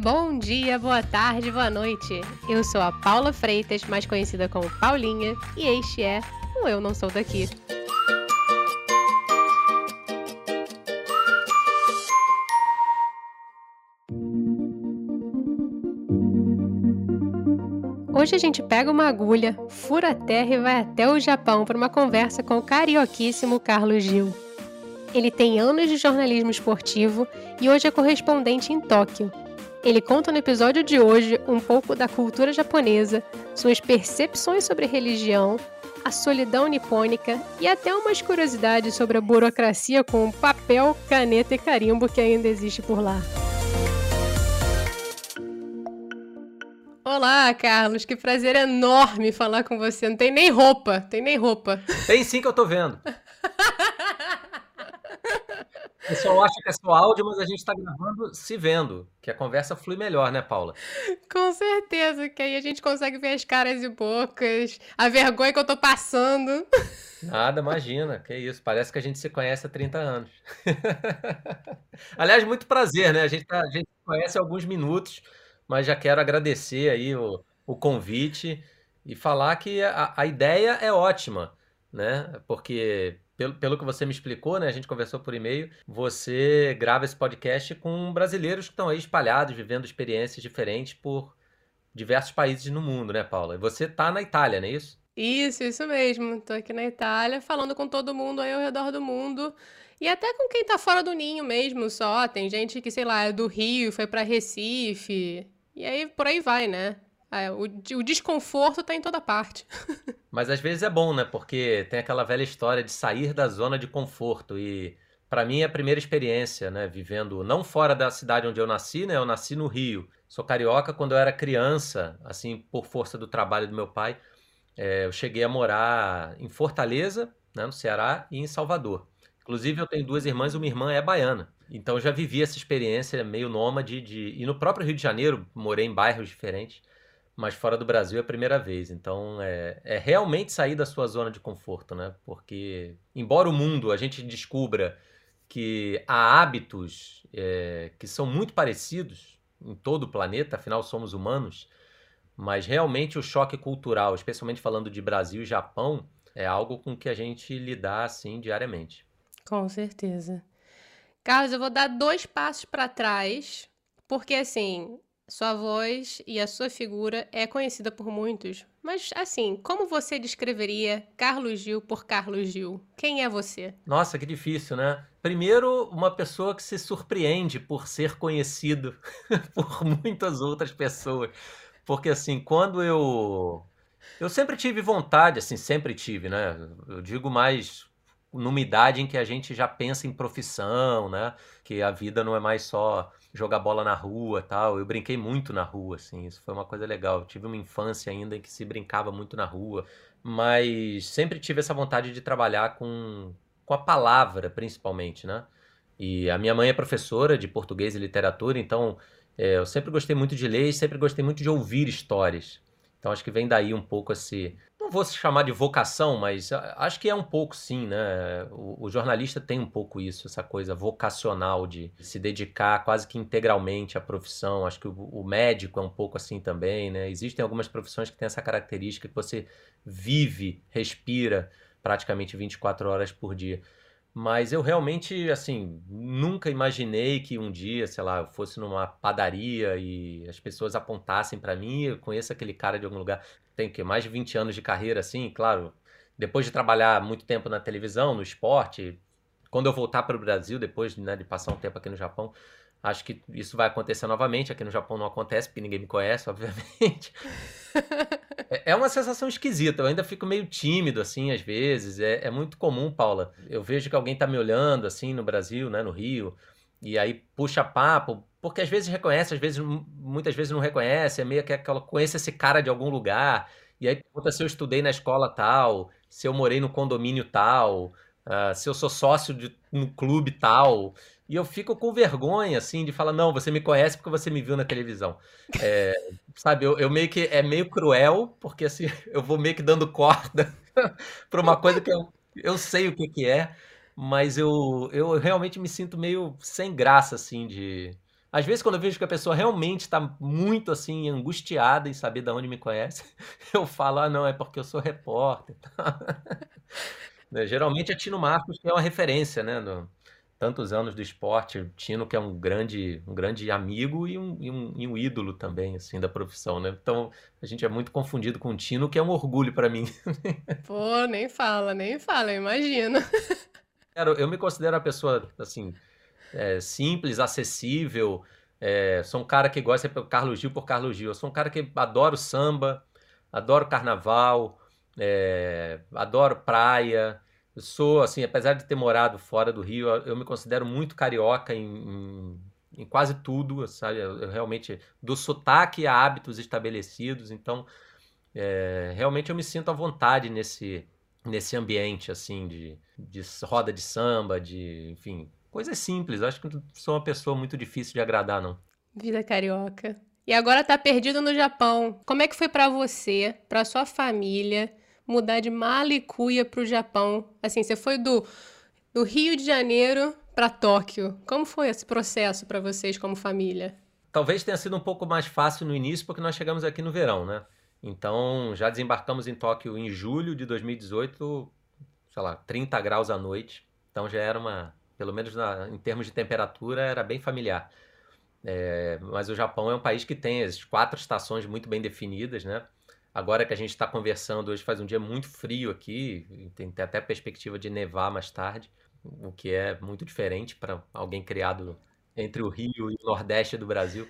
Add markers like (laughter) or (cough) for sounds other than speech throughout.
Bom dia, boa tarde, boa noite. Eu sou a Paula Freitas, mais conhecida como Paulinha, e este é o Eu Não Sou Daqui. Hoje a gente pega uma agulha, fura a terra e vai até o Japão para uma conversa com o carioquíssimo Carlos Gil. Ele tem anos de jornalismo esportivo e hoje é correspondente em Tóquio. Ele conta no episódio de hoje um pouco da cultura japonesa, suas percepções sobre religião, a solidão nipônica e até umas curiosidades sobre a burocracia com papel, caneta e carimbo que ainda existe por lá. Olá, Carlos, que prazer enorme falar com você. Não tem nem roupa, tem nem roupa. Tem sim que eu tô vendo. (laughs) O pessoal acha que é só áudio, mas a gente está gravando se vendo, que a conversa flui melhor, né, Paula? Com certeza, que aí a gente consegue ver as caras e bocas, a vergonha que eu tô passando. Nada, imagina, que isso, parece que a gente se conhece há 30 anos. (laughs) Aliás, muito prazer, né? A gente, tá, a gente se conhece há alguns minutos, mas já quero agradecer aí o, o convite e falar que a, a ideia é ótima, né? Porque pelo, pelo que você me explicou, né? A gente conversou por e-mail. Você grava esse podcast com brasileiros que estão aí espalhados, vivendo experiências diferentes por diversos países no mundo, né, Paula? E você tá na Itália, não é isso? Isso, isso mesmo. Tô aqui na Itália, falando com todo mundo aí ao redor do mundo. E até com quem tá fora do ninho mesmo, só. Tem gente que, sei lá, é do Rio, foi para Recife. E aí por aí vai, né? É, o, o desconforto tá em toda parte. (laughs) Mas às vezes é bom, né? Porque tem aquela velha história de sair da zona de conforto. E para mim é a primeira experiência, né? Vivendo não fora da cidade onde eu nasci, né? Eu nasci no Rio. Sou carioca quando eu era criança, assim, por força do trabalho do meu pai. É, eu cheguei a morar em Fortaleza, né, no Ceará, e em Salvador. Inclusive, eu tenho duas irmãs, uma irmã é baiana. Então, eu já vivi essa experiência meio nômade de... E no próprio Rio de Janeiro, morei em bairros diferentes mas fora do Brasil é a primeira vez. Então é, é realmente sair da sua zona de conforto, né? Porque, embora o mundo a gente descubra que há hábitos é, que são muito parecidos em todo o planeta, afinal somos humanos, mas realmente o choque cultural, especialmente falando de Brasil e Japão, é algo com que a gente lidar assim diariamente. Com certeza. Carlos, eu vou dar dois passos para trás, porque assim, sua voz e a sua figura é conhecida por muitos, mas assim, como você descreveria Carlos Gil por Carlos Gil? Quem é você? Nossa, que difícil, né? Primeiro, uma pessoa que se surpreende por ser conhecido (laughs) por muitas outras pessoas. Porque assim, quando eu eu sempre tive vontade, assim, sempre tive, né? Eu digo mais numa idade em que a gente já pensa em profissão, né? Que a vida não é mais só jogar bola na rua tal. Eu brinquei muito na rua, assim, isso foi uma coisa legal. Eu tive uma infância ainda em que se brincava muito na rua, mas sempre tive essa vontade de trabalhar com, com a palavra, principalmente, né? E a minha mãe é professora de português e literatura, então é, eu sempre gostei muito de ler e sempre gostei muito de ouvir histórias. Então acho que vem daí um pouco esse, não vou chamar de vocação, mas acho que é um pouco sim, né? O, o, jornalista tem um pouco isso, essa coisa vocacional de se dedicar quase que integralmente à profissão. Acho que o, o médico é um pouco assim também, né? Existem algumas profissões que têm essa característica que você vive, respira praticamente 24 horas por dia. Mas eu realmente, assim, nunca imaginei que um dia, sei lá, eu fosse numa padaria e as pessoas apontassem para mim, eu conheço aquele cara de algum lugar. Tem que mais de 20 anos de carreira, assim, claro. Depois de trabalhar muito tempo na televisão, no esporte, quando eu voltar para o Brasil, depois né, de passar um tempo aqui no Japão, acho que isso vai acontecer novamente. Aqui no Japão não acontece, porque ninguém me conhece, (laughs) obviamente. É, é uma sensação esquisita. Eu ainda fico meio tímido, assim, às vezes. É, é muito comum, Paula. Eu vejo que alguém tá me olhando, assim, no Brasil, né, no Rio, e aí puxa papo, porque às vezes reconhece, às vezes, muitas vezes não reconhece. É meio que aquela, conhece esse cara de algum lugar. E aí pergunta se eu estudei na escola tal, se eu morei no condomínio tal, uh, se eu sou sócio de um clube tal. E eu fico com vergonha, assim, de falar, não, você me conhece porque você me viu na televisão. É, sabe, eu, eu, meio que, é meio cruel, porque assim, (laughs) eu vou meio que dando corda (laughs) para uma coisa que eu, eu sei o que que é, mas eu, eu realmente me sinto meio sem graça, assim, de... Às vezes, quando eu vejo que a pessoa realmente está muito assim, angustiada em saber de onde me conhece, (laughs) eu falo, ah, não, é porque eu sou repórter. Né, geralmente é Tino Marcos, que é uma referência, né? No, tantos anos do esporte, Tino que é um grande, um grande amigo e um, e um, e um ídolo também, assim, da profissão, né? Então, a gente é muito confundido com o Tino, que é um orgulho para mim. (laughs) Pô, nem fala, nem fala, imagina. (laughs) Eu me considero uma pessoa, assim, é, simples, acessível. É, sou um cara que gosta de Carlos Gil por Carlos Gil. Eu sou um cara que adoro samba, adoro carnaval, é, adoro praia. Eu sou, assim, apesar de ter morado fora do Rio, eu me considero muito carioca em, em, em quase tudo, sabe? Eu, eu, realmente, do sotaque a hábitos estabelecidos. Então, é, realmente eu me sinto à vontade nesse, nesse ambiente, assim, de, de roda de samba, de, enfim, Coisas simples. Acho que sou uma pessoa muito difícil de agradar, não. Vida carioca. E agora tá perdido no Japão. Como é que foi para você, para sua família, mudar de Malicuia pro Japão? Assim, você foi do, do Rio de Janeiro para Tóquio. Como foi esse processo para vocês como família? Talvez tenha sido um pouco mais fácil no início, porque nós chegamos aqui no verão, né? Então, já desembarcamos em Tóquio em julho de 2018, sei lá, 30 graus à noite. Então já era uma pelo menos na, em termos de temperatura, era bem familiar. É, mas o Japão é um país que tem as quatro estações muito bem definidas, né? Agora que a gente está conversando, hoje faz um dia muito frio aqui, tem até perspectiva de nevar mais tarde, o que é muito diferente para alguém criado entre o Rio e o Nordeste do Brasil.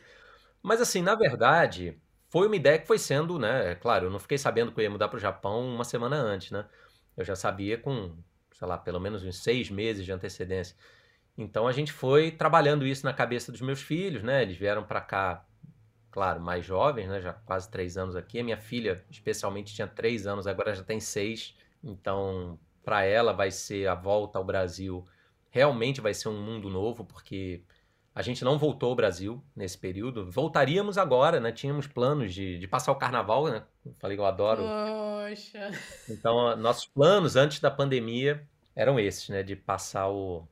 Mas assim, na verdade, foi uma ideia que foi sendo, né? Claro, eu não fiquei sabendo que eu ia mudar para o Japão uma semana antes, né? Eu já sabia com sei lá, pelo menos uns seis meses de antecedência. Então a gente foi trabalhando isso na cabeça dos meus filhos, né? Eles vieram para cá, claro, mais jovens, né? Já quase três anos aqui. A minha filha, especialmente, tinha três anos, agora já tem seis. Então, para ela vai ser a volta ao Brasil. Realmente vai ser um mundo novo, porque a gente não voltou ao Brasil nesse período. Voltaríamos agora, né? Tínhamos planos de, de passar o carnaval, né? Falei que eu adoro. Poxa. Então, nossos planos antes da pandemia eram esses, né? De passar o.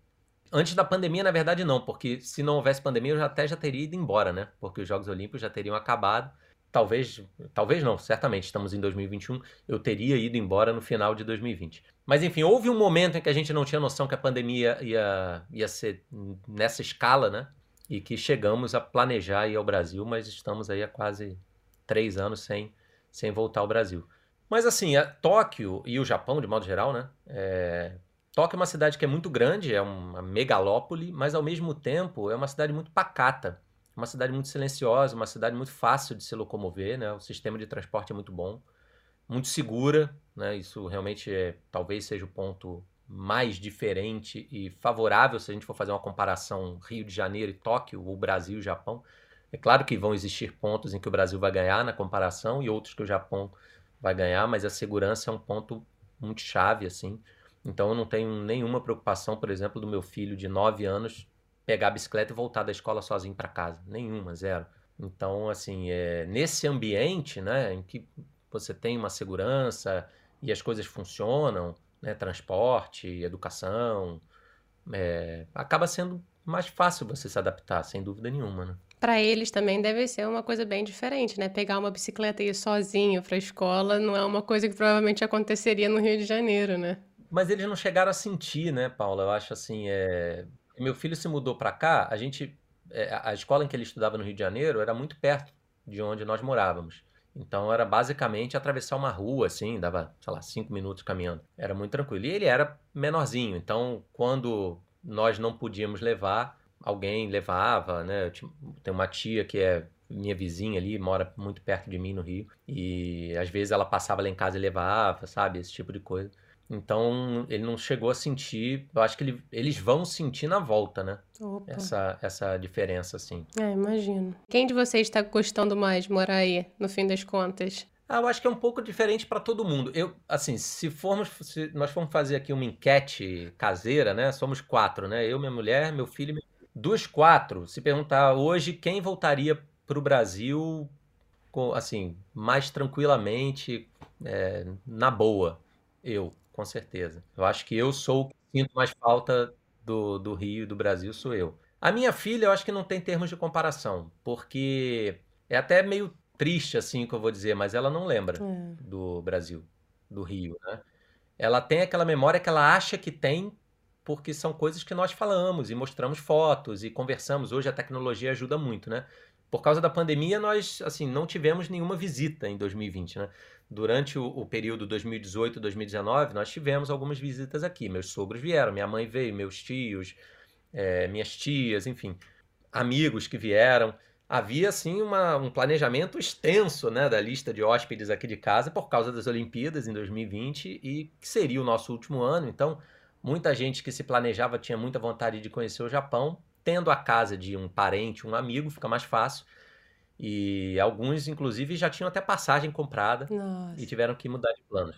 Antes da pandemia, na verdade, não, porque se não houvesse pandemia, eu até já teria ido embora, né? Porque os Jogos Olímpicos já teriam acabado. Talvez, talvez não, certamente, estamos em 2021, eu teria ido embora no final de 2020. Mas enfim, houve um momento em que a gente não tinha noção que a pandemia ia, ia ser nessa escala, né? E que chegamos a planejar ir ao Brasil, mas estamos aí há quase três anos sem, sem voltar ao Brasil. Mas assim, Tóquio e o Japão, de modo geral, né? É... Tóquio é uma cidade que é muito grande, é uma megalópole, mas ao mesmo tempo é uma cidade muito pacata, uma cidade muito silenciosa, uma cidade muito fácil de se locomover, né? O sistema de transporte é muito bom muito segura, né? Isso realmente é, talvez seja o ponto mais diferente e favorável se a gente for fazer uma comparação Rio de Janeiro e Tóquio, ou Brasil e Japão. É claro que vão existir pontos em que o Brasil vai ganhar na comparação e outros que o Japão vai ganhar, mas a segurança é um ponto muito chave assim. Então eu não tenho nenhuma preocupação, por exemplo, do meu filho de 9 anos pegar a bicicleta e voltar da escola sozinho para casa, nenhuma, zero. Então, assim, é, nesse ambiente, né, em que você tem uma segurança e as coisas funcionam, né? transporte, educação, é, acaba sendo mais fácil você se adaptar, sem dúvida nenhuma. Né? Para eles também deve ser uma coisa bem diferente, né? Pegar uma bicicleta e ir sozinho para a escola não é uma coisa que provavelmente aconteceria no Rio de Janeiro, né? Mas eles não chegaram a sentir, né, Paula? Eu acho assim, é... meu filho se mudou para cá, a gente, é, a escola em que ele estudava no Rio de Janeiro era muito perto de onde nós morávamos. Então era basicamente atravessar uma rua, assim, dava, sei lá, cinco minutos caminhando. Era muito tranquilo. E ele era menorzinho, então quando nós não podíamos levar, alguém levava, né? Tem uma tia que é minha vizinha ali, mora muito perto de mim no Rio, e às vezes ela passava lá em casa e levava, sabe? Esse tipo de coisa. Então ele não chegou a sentir. Eu acho que ele, eles vão sentir na volta, né? Opa. Essa, essa diferença, assim. É, imagino. Quem de vocês está gostando mais de morar aí, no fim das contas? Ah, eu acho que é um pouco diferente para todo mundo. Eu, assim, se formos, se nós formos fazer aqui uma enquete caseira, né? Somos quatro, né? Eu, minha mulher, meu filho. Meu... Dos quatro, se perguntar hoje quem voltaria para o Brasil, assim, mais tranquilamente, é, na boa, eu com certeza. Eu acho que eu sou o que sinto mais falta do, do Rio e do Brasil, sou eu. A minha filha, eu acho que não tem termos de comparação, porque é até meio triste, assim, que eu vou dizer, mas ela não lembra É. do Brasil, do Rio, né? Ela tem aquela memória que ela acha que tem, porque são coisas que nós falamos e mostramos fotos e conversamos. Hoje a tecnologia ajuda muito, né? Por causa da pandemia, nós, assim, não tivemos nenhuma visita em 2020, né? Durante o, o período 2018, 2019, nós tivemos algumas visitas aqui. Meus sogros vieram, minha mãe veio, meus tios, eh, minhas tias, enfim, amigos que vieram. Havia, assim, uma- um planejamento extenso, né, da lista de hóspedes aqui de casa por causa das Olimpíadas em 2020 e que seria o nosso último ano. Então, muita gente que se planejava tinha muita vontade de conhecer o Japão. Tendo a casa de um parente, um amigo, fica mais fácil. E alguns, inclusive, já tinham até passagem comprada Nossa. e tiveram que mudar de planos.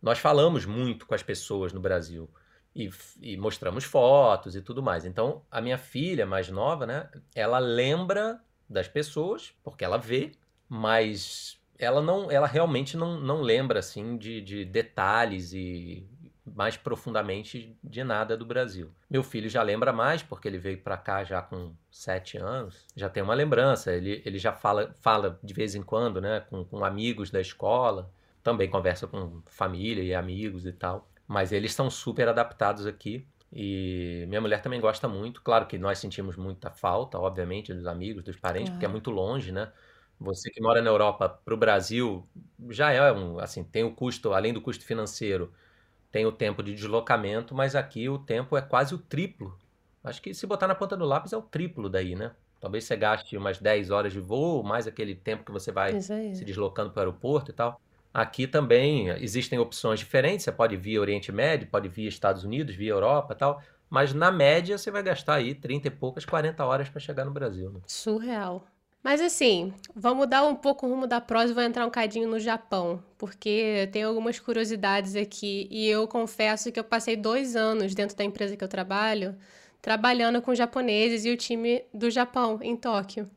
Nós falamos muito com as pessoas no Brasil e, e mostramos fotos e tudo mais. Então, a minha filha mais nova, né, ela lembra das pessoas, porque ela vê, mas ela não, ela realmente não, não lembra assim de, de detalhes e mais profundamente de nada do Brasil. Meu filho já lembra mais, porque ele veio para cá já com sete anos, já tem uma lembrança. Ele, ele já fala, fala de vez em quando, né, com, com amigos da escola também conversa com família e amigos e tal. Mas eles são super adaptados aqui. E minha mulher também gosta muito. Claro que nós sentimos muita falta, obviamente, dos amigos, dos parentes, porque é muito longe, né? Você que mora na Europa para o Brasil já é um, assim, tem o custo, além do custo financeiro, tem o tempo de deslocamento, mas aqui o tempo é quase o triplo. Acho que se botar na ponta do lápis é o triplo daí, né? Talvez você gaste umas 10 horas de voo, mais aquele tempo que você vai se deslocando para o aeroporto e tal. Aqui também existem opções diferentes. Você pode vir Oriente Médio, pode vir Estados Unidos, via Europa e tal. Mas na média você vai gastar aí 30 e poucas, 40 horas para chegar no Brasil. Né? Surreal. Mas assim, vamos mudar um pouco o rumo da prosa e vou entrar um cadinho no Japão, porque tem algumas curiosidades aqui e eu confesso que eu passei dois anos dentro da empresa que eu trabalho, trabalhando com japoneses e o time do Japão em Tóquio.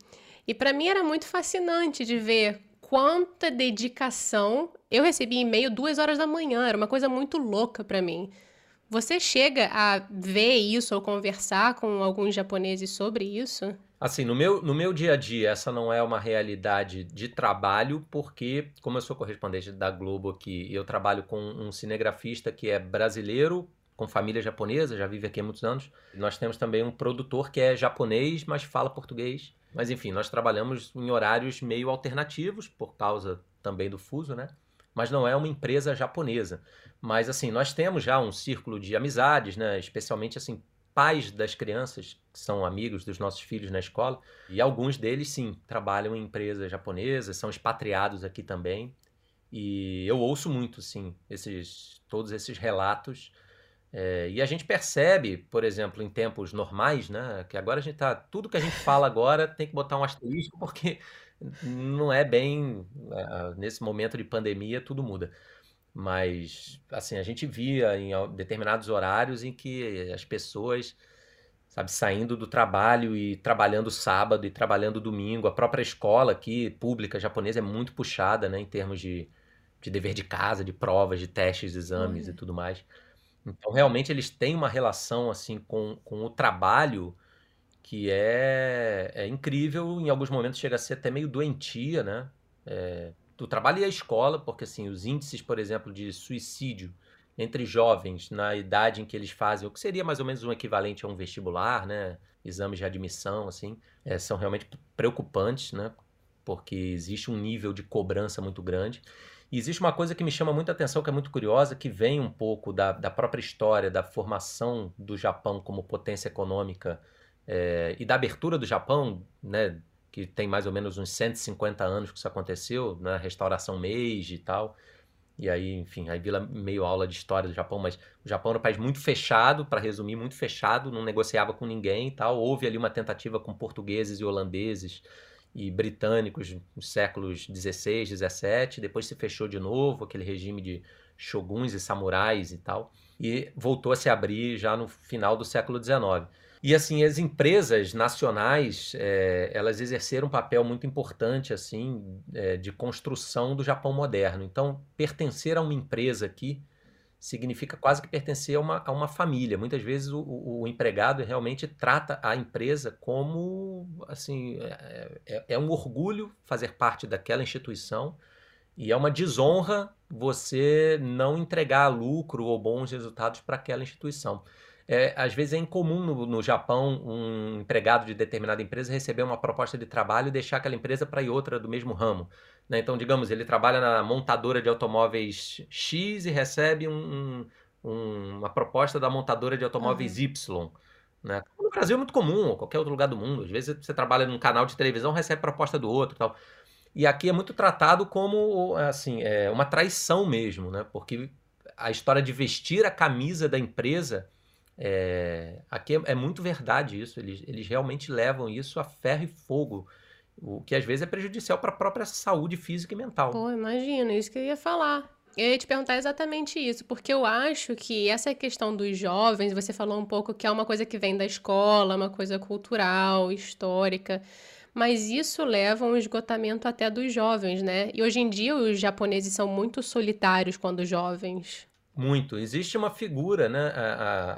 E para mim era muito fascinante de ver quanta dedicação. Eu recebi e-mail duas horas da manhã, era uma coisa muito louca para mim. Você chega a ver isso ou conversar com alguns japoneses sobre isso? Assim, no meu, no meu dia a dia, essa não é uma realidade de trabalho, porque, como eu sou correspondente da Globo aqui, eu trabalho com um cinegrafista que é brasileiro, com família japonesa, já vive aqui há muitos anos. Nós temos também um produtor que é japonês, mas fala português. Mas enfim, nós trabalhamos em horários meio alternativos, por causa também do fuso, né? Mas não é uma empresa japonesa. Mas assim, nós temos já um círculo de amizades, né? Especialmente assim, pais das crianças que são amigos dos nossos filhos na escola. E alguns deles, sim, trabalham em empresas japonesas, são expatriados aqui também. E eu ouço muito, sim, esses, todos esses relatos. É, e a gente percebe, por exemplo, em tempos normais, né, que agora a gente tá, tudo que a gente fala agora tem que botar um asterisco porque (laughs) não é bem, é, nesse momento de pandemia tudo muda. Mas, assim, a gente via em determinados horários em que as pessoas, sabe, saindo do trabalho e trabalhando sábado e trabalhando domingo. A própria escola aqui, pública japonesa, é muito puxada, né, em termos de, de dever de casa, de provas, de testes, exames e Olha. tudo mais. Então, realmente, eles têm uma relação, assim, com, com o trabalho que é, é incrível. Em alguns momentos chega a ser até meio doentia, né? É, do trabalho e a escola, porque, assim, os índices, por exemplo, de suicídio entre jovens na idade em que eles fazem, o que seria mais ou menos um equivalente a um vestibular, né? Exames de admissão, assim, é, são realmente preocupantes, né? Porque existe um nível de cobrança muito grande. E existe uma coisa que me chama muita atenção, que é muito curiosa, que vem um pouco da, da própria história da formação do Japão como potência econômica é, e da abertura do Japão, né? Que tem mais ou menos uns 150 anos que isso aconteceu, na né, restauração Meiji e tal. E aí, enfim, aí vira meio aula de história do Japão, mas o Japão era um país muito fechado, para resumir, muito fechado, não negociava com ninguém e tal. Houve ali uma tentativa com portugueses e holandeses e britânicos nos séculos 16, 17, depois se fechou de novo, aquele regime de shoguns e samurais e tal, e voltou a se abrir já no final do século 19. E assim, as empresas nacionais, é, elas exerceram um papel muito importante assim é, de construção do Japão moderno. Então, pertencer a uma empresa aqui significa quase que pertencer a uma, a uma família. Muitas vezes o, o, empregado realmente trata a empresa como assim é, é, é, um orgulho fazer parte daquela instituição e é uma desonra você não entregar lucro ou bons resultados para aquela instituição. É, às vezes é incomum no, no, Japão um empregado de determinada empresa receber uma proposta de trabalho e deixar aquela empresa para ir outra do mesmo ramo. Né? Então, digamos, ele trabalha na montadora de automóveis X e recebe um, um, uma proposta da montadora de automóveis uhum. Y. Né? No Brasil é muito comum, ou qualquer outro lugar do mundo. Às vezes você trabalha num canal de televisão, recebe proposta do outro tal. E aqui é muito tratado como assim, é uma traição mesmo, né? Porque a história de vestir a camisa da empresa é, aqui é, é, muito verdade isso. Eles, eles realmente levam isso a ferro e fogo. O que às vezes é prejudicial para a própria saúde física e mental. Pô, imagina, isso que eu ia falar. Eu ia te perguntar exatamente isso, porque eu acho que essa questão dos jovens, você falou um pouco que é uma coisa que vem da escola, uma coisa cultural, histórica, mas isso leva a um esgotamento até dos jovens, né? E hoje em dia os japoneses são muito solitários quando jovens. Muito. Existe uma figura, né? A,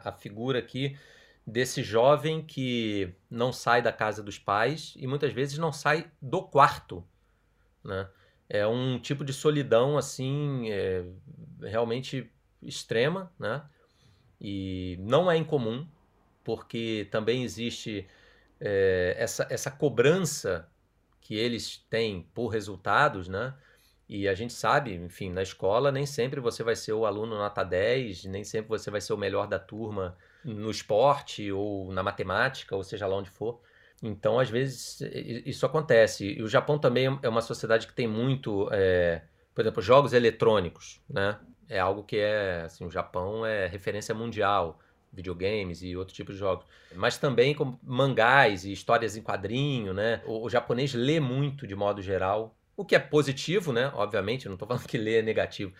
a, a figura aqui desse jovem que não sai da casa dos pais e muitas vezes não sai do quarto, né? É um tipo de solidão assim é, realmente extrema, né? E não é incomum, porque também existe é, essa, essa cobrança que eles têm por resultados, né? E a gente sabe, enfim, na escola nem sempre você vai ser o aluno nota 10, nem sempre você vai ser o melhor da turma no esporte ou na matemática, ou seja lá onde for. Então, às vezes, isso acontece. E o Japão também é uma sociedade que tem muito, é, por exemplo, jogos eletrônicos, né? É algo que é, assim, o Japão é referência mundial, videogames e outro tipo de jogos. Mas também com mangás e histórias em quadrinho, né? O, o japonês lê muito de modo geral, o que é positivo, né? Obviamente, não estou falando que ler é negativo.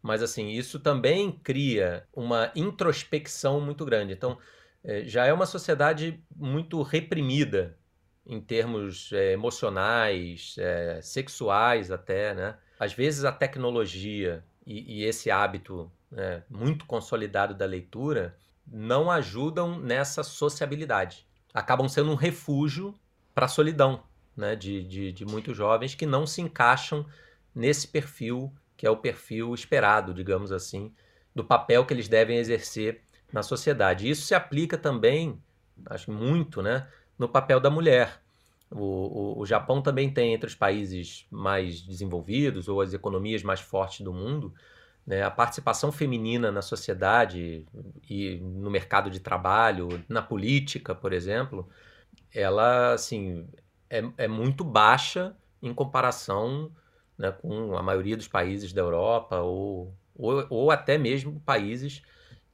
Mas, assim, isso também cria uma introspecção muito grande. Então, é, já é uma sociedade muito reprimida em termos é, emocionais, é, sexuais até, né? Às vezes a tecnologia e, e esse hábito né, muito consolidado da leitura não ajudam nessa sociabilidade. Acabam sendo um refúgio para a solidão, né, de, de, de muitos jovens que não se encaixam nesse perfil que é o perfil esperado, digamos assim, do papel que eles devem exercer na sociedade. Isso se aplica também, acho muito, né, no papel da mulher. O, o, o, Japão também tem entre os países mais desenvolvidos ou as economias mais fortes do mundo, né, a participação feminina na sociedade e no mercado de trabalho, na política, por exemplo, ela assim é, é muito baixa em comparação né, com a maioria dos países da Europa ou, ou, ou, até mesmo países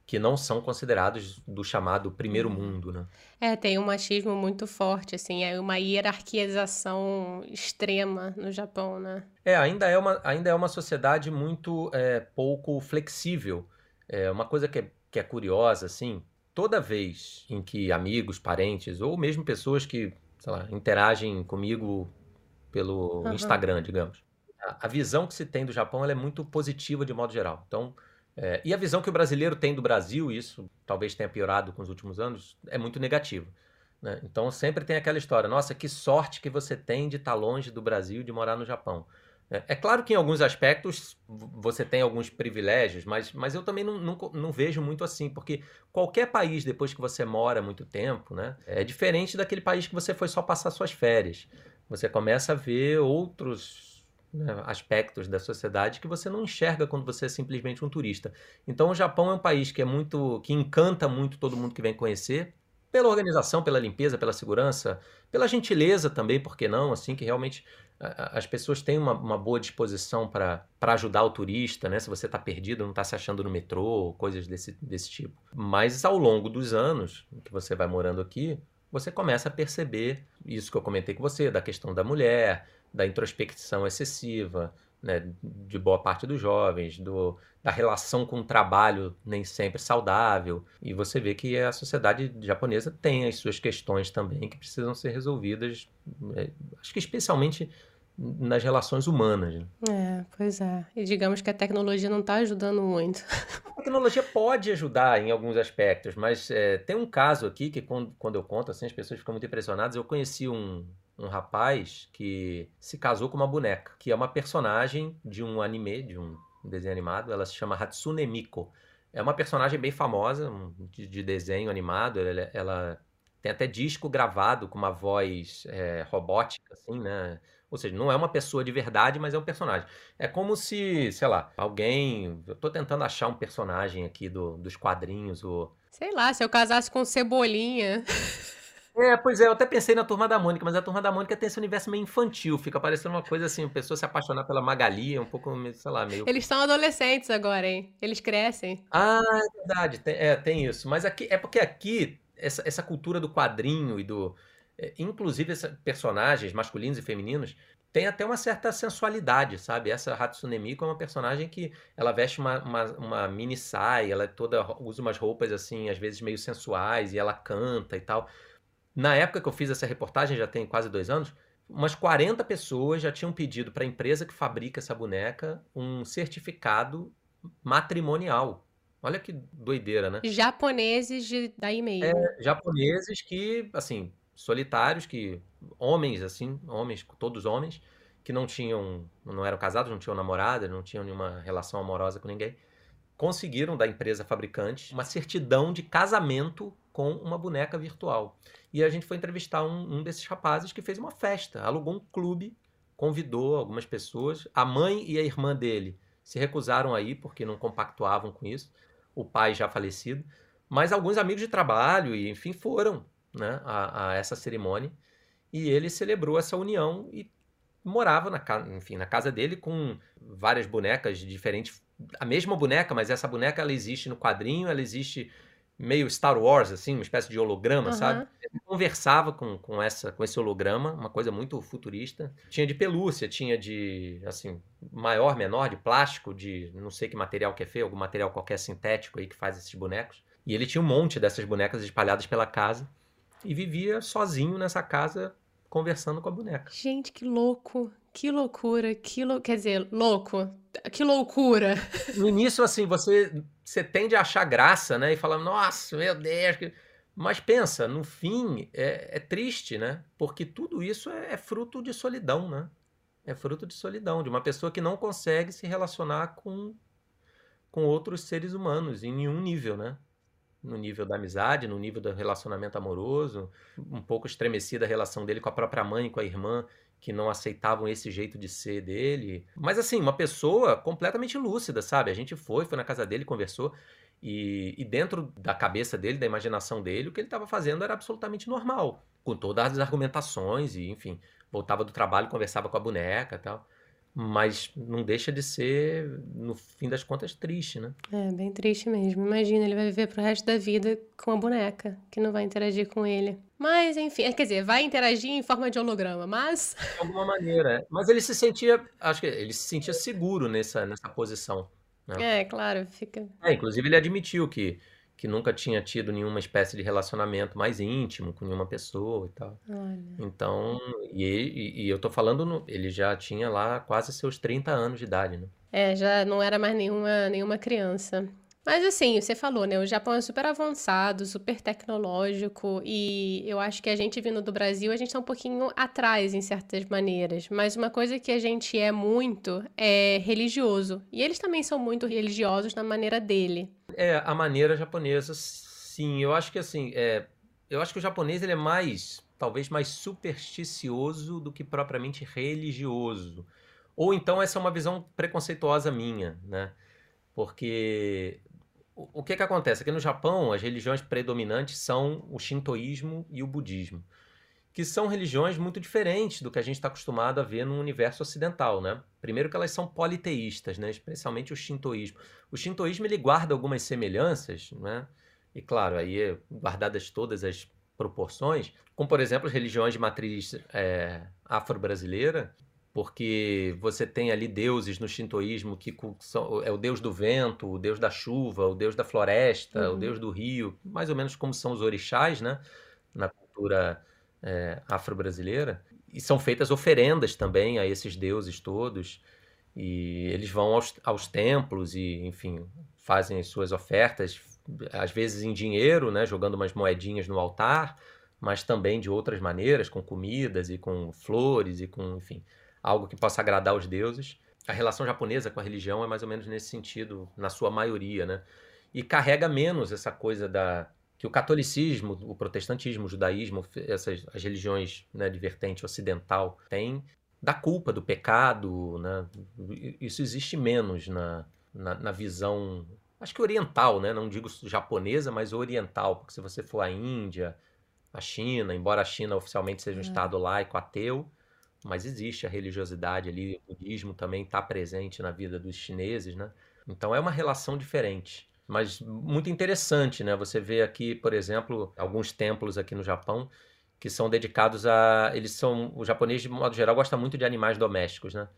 que não são considerados do chamado primeiro uhum. mundo, né? É, tem um machismo muito forte, assim, é uma hierarquização extrema no Japão, né? É, ainda é uma, ainda é uma sociedade muito é, pouco flexível. É uma coisa que é, que é curiosa, assim, toda vez em que amigos, parentes ou mesmo pessoas que sei lá, interagem comigo pelo uhum. Instagram, digamos. A, a, visão que se tem do Japão é muito positiva de modo geral. Então, é, e a visão que o brasileiro tem do Brasil, isso talvez tenha piorado com os últimos anos, é muito negativa. Né? Então sempre tem aquela história, nossa, que sorte que você tem de estar longe do Brasil e de morar no Japão. É, é claro que em alguns aspectos você tem alguns privilégios, mas, mas eu também não, não, não, vejo muito assim, porque qualquer país, depois que você mora muito tempo, né, é diferente daquele país que você foi só passar suas férias. Você começa a ver outros né, aspectos da sociedade que você não enxerga quando você é simplesmente um turista. Então o Japão é um país que é muito. que encanta muito todo mundo que vem conhecer, pela organização, pela limpeza, pela segurança, pela gentileza também, por que não? Assim, que realmente as pessoas têm uma, uma boa disposição para ajudar o turista, né? Se você está perdido, não está se achando no metrô, coisas desse, desse tipo. Mas ao longo dos anos que você vai morando aqui, você começa a perceber isso que eu comentei com você, da questão da mulher, da introspecção excessiva, né, de boa parte dos jovens, do, da relação com o trabalho nem sempre saudável. E você vê que a sociedade japonesa tem as suas questões também que precisam ser resolvidas, é, acho que especialmente nas relações humanas. Né? É, pois é. E digamos que a tecnologia não está ajudando muito. A tecnologia pode ajudar em alguns aspectos, mas é, tem um caso aqui que quando, quando eu conto, assim, as pessoas ficam muito impressionadas. Eu conheci um, um rapaz que se casou com uma boneca, que é uma personagem de um anime, de um desenho animado. Ela se chama Hatsune Miko. É uma personagem bem famosa de, de desenho animado. Ela, ela, tem até disco gravado com uma voz é, robótica, assim, né? Ou seja, não é uma pessoa de verdade, mas é um personagem. É como se, sei lá, alguém. Eu tô tentando achar um personagem aqui do, dos quadrinhos. Ou... Sei lá, se eu casasse com Cebolinha. (laughs) É, pois é, eu até pensei na Turma da Mônica, mas a Turma da Mônica tem esse universo meio infantil, fica parecendo uma coisa assim, a pessoa se apaixonar pela Magali, é um pouco, sei lá, meio... Eles são adolescentes agora, hein? Eles crescem. Ah, é verdade, tem, é, tem isso. Mas aqui, é porque aqui, essa, essa cultura do quadrinho e do é, inclusive personagens masculinos e femininos, tem até uma certa sensualidade, sabe? Essa Hatsune Miku é uma personagem que ela veste uma, uma, uma, mini saia, ela toda usa umas roupas assim, às vezes meio sensuais, e ela canta e tal. Na época que eu fiz essa reportagem, já tem quase dois anos, umas 40 pessoas já tinham pedido para a empresa que fabrica essa boneca um certificado matrimonial. Olha que doideira, né? Japoneses de daí mesmo. É, japoneses que, assim, solitários que homens assim, homens, todos homens que não tinham, não eram casados, não tinham namorada, não tinham nenhuma relação amorosa com ninguém, conseguiram da empresa fabricante uma certidão de casamento com uma boneca virtual. E a gente foi entrevistar um, um desses rapazes que fez uma festa, alugou um clube, convidou algumas pessoas, a mãe e a irmã dele se recusaram aí porque não compactuavam com isso, o pai já falecido, mas alguns amigos de trabalho e enfim foram né, a, a, essa cerimônia. E ele celebrou essa união e morava na, enfim, na casa dele com várias bonecas diferentes, a mesma boneca, mas essa boneca ela existe no quadrinho, ela existe meio Star Wars, assim, uma espécie de holograma, uhum. sabe? Ele conversava com, com, essa, com esse holograma, uma coisa muito futurista. Tinha de pelúcia, tinha de, assim, maior, menor, de plástico, de não sei que material que é feio, algum material qualquer sintético aí que faz esses bonecos. E ele tinha um monte dessas bonecas espalhadas pela casa e vivia sozinho nessa casa conversando com a boneca. Gente, que louco. Que loucura, que lou... quer dizer, louco. Que loucura. (laughs) No início, assim, você, você tende a achar graça, né? E falar, nossa, meu Deus. Mas pensa, no fim, é, é, triste, né? Porque tudo isso é, é fruto de solidão, né? É fruto de solidão, de uma pessoa que não consegue se relacionar com, com outros seres humanos em nenhum nível, né? no nível da amizade, no nível do relacionamento amoroso, um pouco estremecida a relação dele com a própria mãe, com a irmã, que não aceitavam esse jeito de ser dele. Mas assim, uma pessoa completamente lúcida, sabe? A gente foi, foi na casa dele, conversou, e, e dentro da cabeça dele, da imaginação dele, o que ele estava fazendo era absolutamente normal, com todas as argumentações, e enfim, voltava do trabalho, conversava com a boneca e tal mas não deixa de ser, no fim das contas, triste, né? É, bem triste mesmo. Imagina, ele vai viver pro resto da vida com a boneca, que não vai interagir com ele. Mas, enfim, quer dizer, vai interagir em forma de holograma, mas... De alguma maneira, é. Mas ele se sentia, acho que ele se sentia seguro nessa, nessa posição. Né? É, claro, fica... É, inclusive ele admitiu que que nunca tinha tido nenhuma espécie de relacionamento mais íntimo com nenhuma pessoa e tal. Olha. Então, e, e, eu tô falando, no, ele já tinha lá quase seus 30 anos de idade, né? É, já não era mais nenhuma, nenhuma criança. Mas assim, você falou, né? O Japão é super avançado, super tecnológico, e eu acho que a gente vindo do Brasil, a gente tá um pouquinho atrás em certas maneiras. Mas uma coisa que a gente é muito é religioso. E eles também são muito religiosos na maneira dele. É, a maneira japonesa, sim. Eu acho que assim, é, eu acho que o japonês ele é mais, talvez mais supersticioso do que propriamente religioso. Ou então essa é uma visão preconceituosa minha, né? Porque o que, que acontece? Aqui no Japão, as religiões predominantes são o shintoísmo e o budismo, que são religiões muito diferentes do que a gente está acostumado a ver no universo ocidental, né? Primeiro que elas são politeístas, né? especialmente o shintoísmo. O shintoísmo ele guarda algumas semelhanças, né? e claro, aí guardadas todas as proporções, como por exemplo as religiões de matriz é, afro-brasileira, porque você tem ali deuses no shintoísmo que são, é o deus do vento, o deus da chuva, o deus da floresta, uhum. o deus do rio, mais ou menos como são os orixás, né, na cultura é, afro-brasileira. e são feitas oferendas também a esses deuses todos. E eles vão aos, aos templos e, enfim, fazem as suas ofertas, às vezes em dinheiro, né, jogando umas moedinhas no altar, mas também de outras maneiras, com comidas e com flores e com, enfim, algo que possa agradar os deuses. A relação japonesa com a religião é mais ou menos nesse sentido, na sua maioria, né? E carrega menos essa coisa da que o catolicismo, o protestantismo, o judaísmo, essas as religiões né, de vertente ocidental têm da culpa, do pecado, né? Isso existe menos na, na, na, visão, acho que oriental, né? Não digo japonesa, mas oriental, porque se você for à Índia, à China, embora a China oficialmente seja um é. estado laico, ateu, mas existe a religiosidade ali, o budismo também está presente na vida dos chineses, né? Então é uma relação diferente, mas muito interessante, né? Você vê aqui, por exemplo, alguns templos aqui no Japão que são dedicados a. Eles são. O japonês, de modo geral, gosta muito de animais domésticos, né?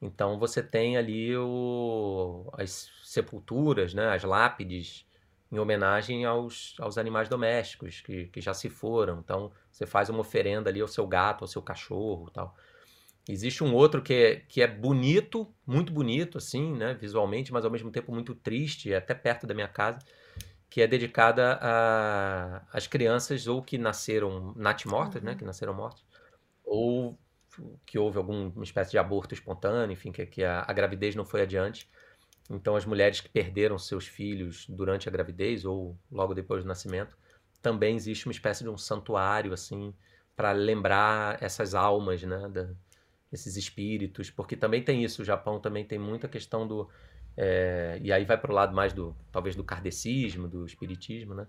Então você tem ali o, as sepulturas, né? as lápides, em homenagem aos, aos animais domésticos que, que já se foram. Então você faz uma oferenda ali ao seu gato, ao seu cachorro tal. Existe um outro que é, que é bonito, muito bonito, assim, né? Visualmente, mas ao mesmo tempo muito triste, é até perto da minha casa que é dedicada às crianças ou que nasceram natimortas, né, uhum. né, que nasceram mortas, ou que houve alguma espécie de aborto espontâneo, enfim, que, que a, a, gravidez não foi adiante. Então, as mulheres que perderam seus filhos durante a gravidez ou logo depois do nascimento, também existe uma espécie de um santuário, assim, para lembrar essas almas, né, da, esses espíritos, porque também tem isso. O Japão também tem muita questão do é, e aí vai para o lado mais do, talvez, do kardecismo, do espiritismo, né?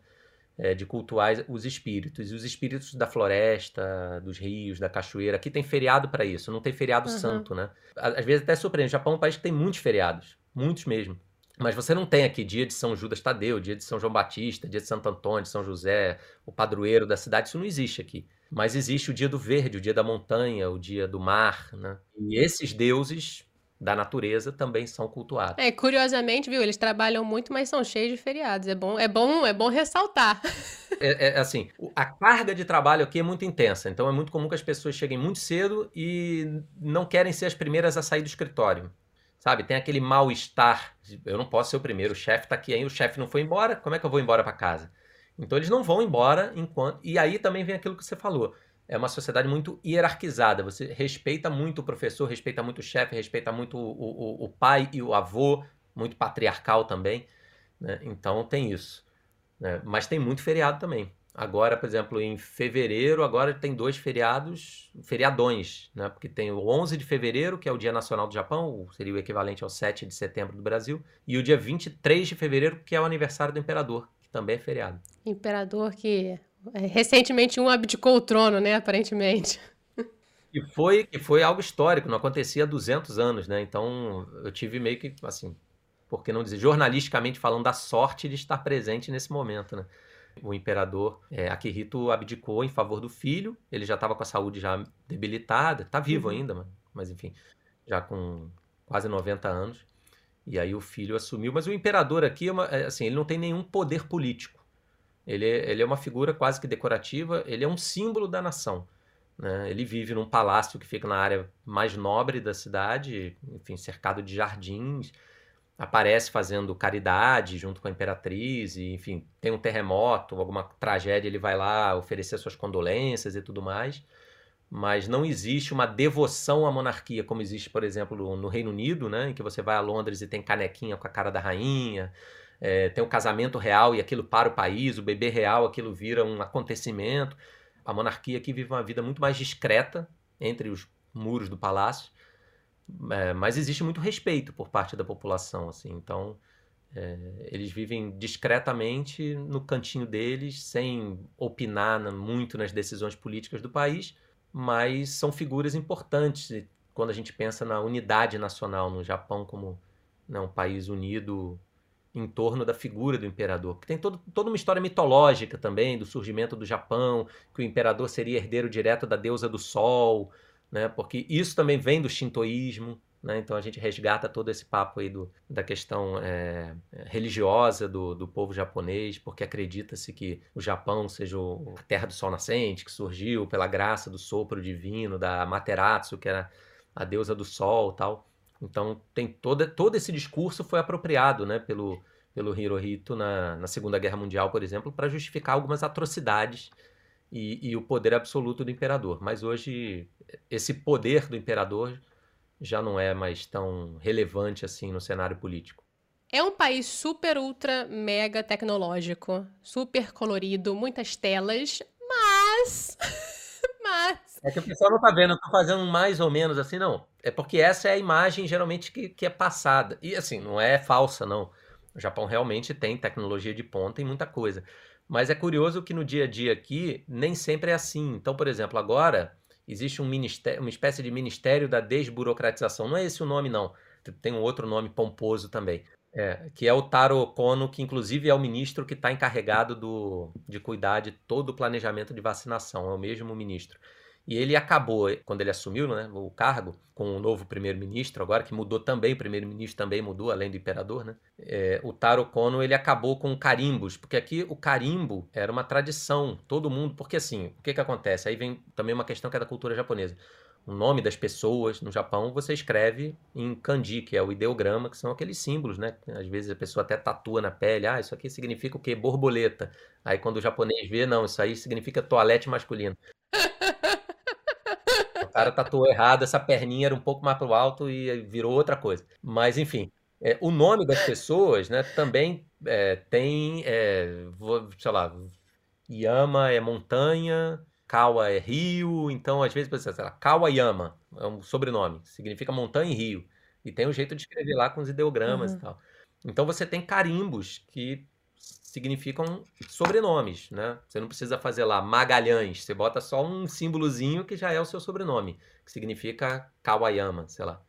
É, de cultuar os espíritos. E os espíritos da floresta, dos rios, da cachoeira. Aqui tem feriado para isso, não tem feriado uhum. santo, né? Às vezes até surpreende. O Japão é um país que tem muitos feriados, muitos mesmo. Mas você não tem aqui dia de São Judas Tadeu, dia de São João Batista, dia de Santo Antônio, de São José, o padroeiro da cidade. Isso não existe aqui. Mas existe o dia do verde, o dia da montanha, o dia do mar, né? E esses deuses da natureza também são cultuados. É, curiosamente, viu, eles trabalham muito, mas são cheios de feriados. É bom, é bom, é bom ressaltar. (laughs) É, é, assim, a carga de trabalho aqui é muito intensa, então é muito comum que as pessoas cheguem muito cedo e não querem ser as primeiras a sair do escritório. Sabe, tem aquele mal-estar. Eu não posso ser o primeiro, o chefe está aqui, aí o chefe não foi embora, como é que eu vou embora para casa? Então eles não vão embora enquanto. E aí também vem aquilo que você falou é uma sociedade muito hierarquizada. Você respeita muito o professor, respeita muito o chefe, respeita muito o, o, o, pai e o avô, muito patriarcal também. Né? Então tem isso. Né? Mas tem muito feriado também. Agora, por exemplo, em fevereiro, agora tem dois feriados, feriadões, né? Porque tem o 11 de fevereiro, que é o Dia Nacional do Japão, seria o equivalente ao 7 de setembro do Brasil, e o dia 23 de fevereiro, que é o aniversário do imperador, também é feriado. Imperador que é, recentemente um abdicou o trono, né? Aparentemente. E foi, e foi algo histórico, não acontecia há 200 anos, né? Então eu tive meio que, assim, por que não dizer, jornalisticamente falando, da sorte de estar presente nesse momento, né? O imperador é, Akihito abdicou em favor do filho, ele já estava com a saúde já debilitada, está vivo uhum. ainda, mas enfim, já com quase 90 anos. E aí o filho assumiu, mas o imperador aqui, é uma, é, assim, ele não tem nenhum poder político. Ele, é, ele é uma figura quase que decorativa, ele é um símbolo da nação. Né? Ele vive num palácio que fica na área mais nobre da cidade, enfim, cercado de jardins. Aparece fazendo caridade junto com a imperatriz, e, enfim, tem um terremoto, alguma tragédia, ele vai lá oferecer suas condolências e tudo mais. Mas não existe uma devoção à monarquia, como existe, por exemplo, no Reino Unido, né? em que você vai a Londres e tem canequinha com a cara da rainha é, tem o casamento real e aquilo para o país, o bebê real, aquilo vira um acontecimento. A monarquia aqui vive uma vida muito mais discreta entre os muros do palácio, é, mas existe muito respeito por parte da população, assim. Então, é, eles vivem discretamente no cantinho deles, sem opinar muito nas decisões políticas do país, mas são figuras importantes quando a gente pensa na unidade nacional no Japão como né, um país unido em torno da figura do imperador. Que tem todo, toda uma história mitológica também do surgimento do Japão, que o imperador seria herdeiro direto da deusa do sol, né? porque isso também vem do shintoísmo. Né? Então a gente resgata todo esse papo aí do, da questão é, religiosa do, do povo japonês, porque acredita-se que o Japão seja o, a terra do sol nascente, que surgiu pela graça do sopro divino, da Materatsu, que era a deusa do sol tal. Então tem toda, todo esse discurso foi apropriado né, pelo, pelo Hirohito na, na Segunda Guerra Mundial, por exemplo, para justificar algumas atrocidades e, e, o poder absoluto do imperador. Mas hoje esse poder do imperador já não é mais tão relevante assim no cenário político. É um país super, ultra, mega tecnológico, super colorido, muitas telas, mas. (laughs) mas. É que o pessoal não tá vendo, eu tô fazendo mais ou menos assim, não. É porque essa é a imagem geralmente que, que é passada. E assim, não é falsa, não. O Japão realmente tem tecnologia de ponta e muita coisa. Mas é curioso que no dia a dia aqui nem sempre é assim. Então, por exemplo, agora existe um ministério, uma espécie de ministério da desburocratização. Não é esse o nome, não. Tem um outro nome pomposo também. É, que é o Taro Kono, que inclusive é o ministro que está encarregado do, de cuidar de todo o planejamento de vacinação. É o mesmo ministro. E ele acabou, quando ele assumiu né, o cargo, com o novo primeiro-ministro, agora que mudou também, o primeiro-ministro também mudou, além do imperador, né? É, o Taro Kono, ele acabou com carimbos, porque aqui o carimbo era uma tradição, todo mundo, porque assim, o que que acontece? Aí vem também uma questão que é da cultura japonesa. O nome das pessoas no Japão você escreve em kanji, que é o ideograma, que são aqueles símbolos, né? Às vezes a pessoa até tatua na pele, ah, isso aqui significa o quê? Borboleta. Aí quando o japonês vê, não, isso aí significa toalete masculino (laughs) cara tatuou errado, essa perninha era um pouco mais pro alto e virou outra coisa. Mas, enfim, é, o nome das pessoas, né, também é, tem, é, sei lá, Yama é montanha, Kawa é rio, então às vezes você sei lá, Kawayama é um sobrenome, significa montanha e rio. E tem um jeito de escrever lá com os ideogramas uhum. e tal. Então você tem carimbos que significam sobrenomes, né? Você não precisa fazer lá Magalhães, você bota só um símbolozinho que já é o seu sobrenome, que significa Kawayama, sei lá.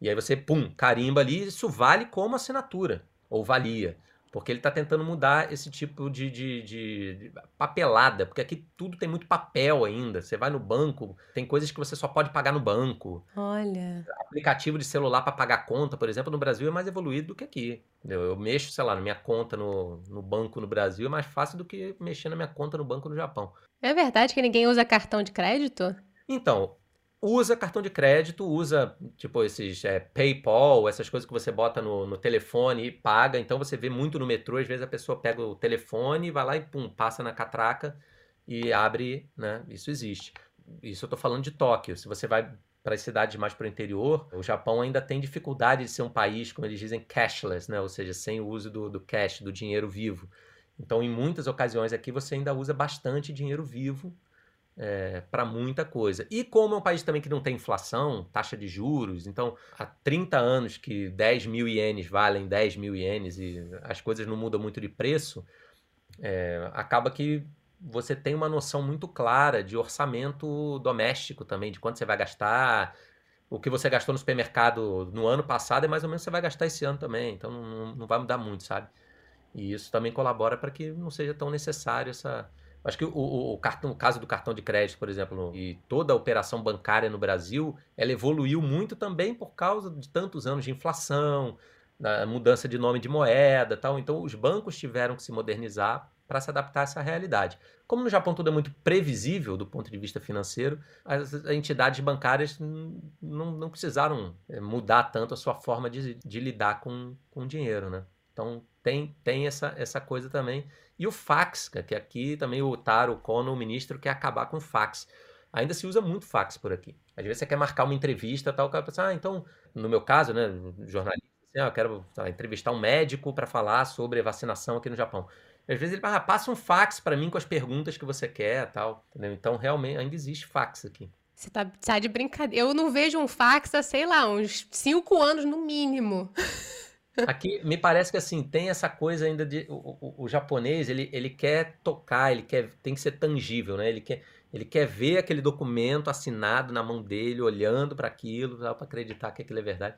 E aí você, pum, carimba ali, isso vale como assinatura, ou valia. Porque ele está tentando mudar esse tipo de, de, de, papelada, porque aqui tudo tem muito papel ainda. Você vai no banco, tem coisas que você só pode pagar no banco. Olha. Aplicativo de celular para pagar conta, por exemplo, no Brasil é mais evoluído do que aqui. Eu, eu mexo, sei lá, na minha conta no, no banco no Brasil é mais fácil do que mexer na minha conta no banco no Japão. É verdade que ninguém usa cartão de crédito? Então, usa cartão de crédito, usa tipo esses é, PayPal, essas coisas que você bota no, no, telefone e paga. Então você vê muito no metrô, às vezes a pessoa pega o telefone, vai lá e pum, passa na catraca e abre, né? Isso existe. Isso eu tô falando de Tóquio. Se você vai para as cidades mais para o interior, o Japão ainda tem dificuldade de ser um país, como eles dizem, cashless, né? Ou seja, sem o uso do, do cash, do dinheiro vivo. Então, em muitas ocasiões aqui, você ainda usa bastante dinheiro vivo é, para muita coisa. E como é um país também que não tem inflação, taxa de juros, então há 30 anos que 10 mil ienes valem 10 mil ienes e as coisas não mudam muito de preço, é, acaba que você tem uma noção muito clara de orçamento doméstico também, de quanto você vai gastar. O que você gastou no supermercado no ano passado é mais ou menos você vai gastar esse ano também, então não, não vai mudar muito, sabe? E isso também colabora para que não seja tão necessário essa, Acho que o, o, o, cartão, o caso do cartão de crédito, por exemplo, e toda a operação bancária no Brasil, ela evoluiu muito também por causa de tantos anos de inflação, da mudança de nome de moeda tal. Então, os bancos tiveram que se modernizar para se adaptar a essa realidade. Como no Japão tudo é muito previsível do ponto de vista financeiro, as entidades bancárias não, precisaram é, mudar tanto a sua forma de, de lidar com, com o dinheiro, né? Então, tem, tem essa, essa coisa também. E o fax, que aqui também o Taro Kono, o ministro, quer acabar com o fax. Ainda se usa muito fax por aqui. Às vezes você quer marcar uma entrevista tal, o cara pensa, ah, então, no meu caso, né, jornalista, assim, ah, eu quero entrevistar um médico para falar sobre vacinação aqui no Japão. Às vezes ele ah, passa um fax para mim com as perguntas que você quer tal. Entendeu? Então, realmente, ainda existe fax aqui. Você tá, tá de brincadeira. Eu não vejo um fax há, sei lá, uns cinco anos no mínimo. (laughs) Aqui me parece que assim, tem essa coisa ainda de. O, o, o, japonês, ele, ele quer tocar, ele quer. Tem que ser tangível, né? Ele quer, ele quer ver aquele documento assinado na mão dele, olhando para aquilo, para acreditar que aquilo é verdade.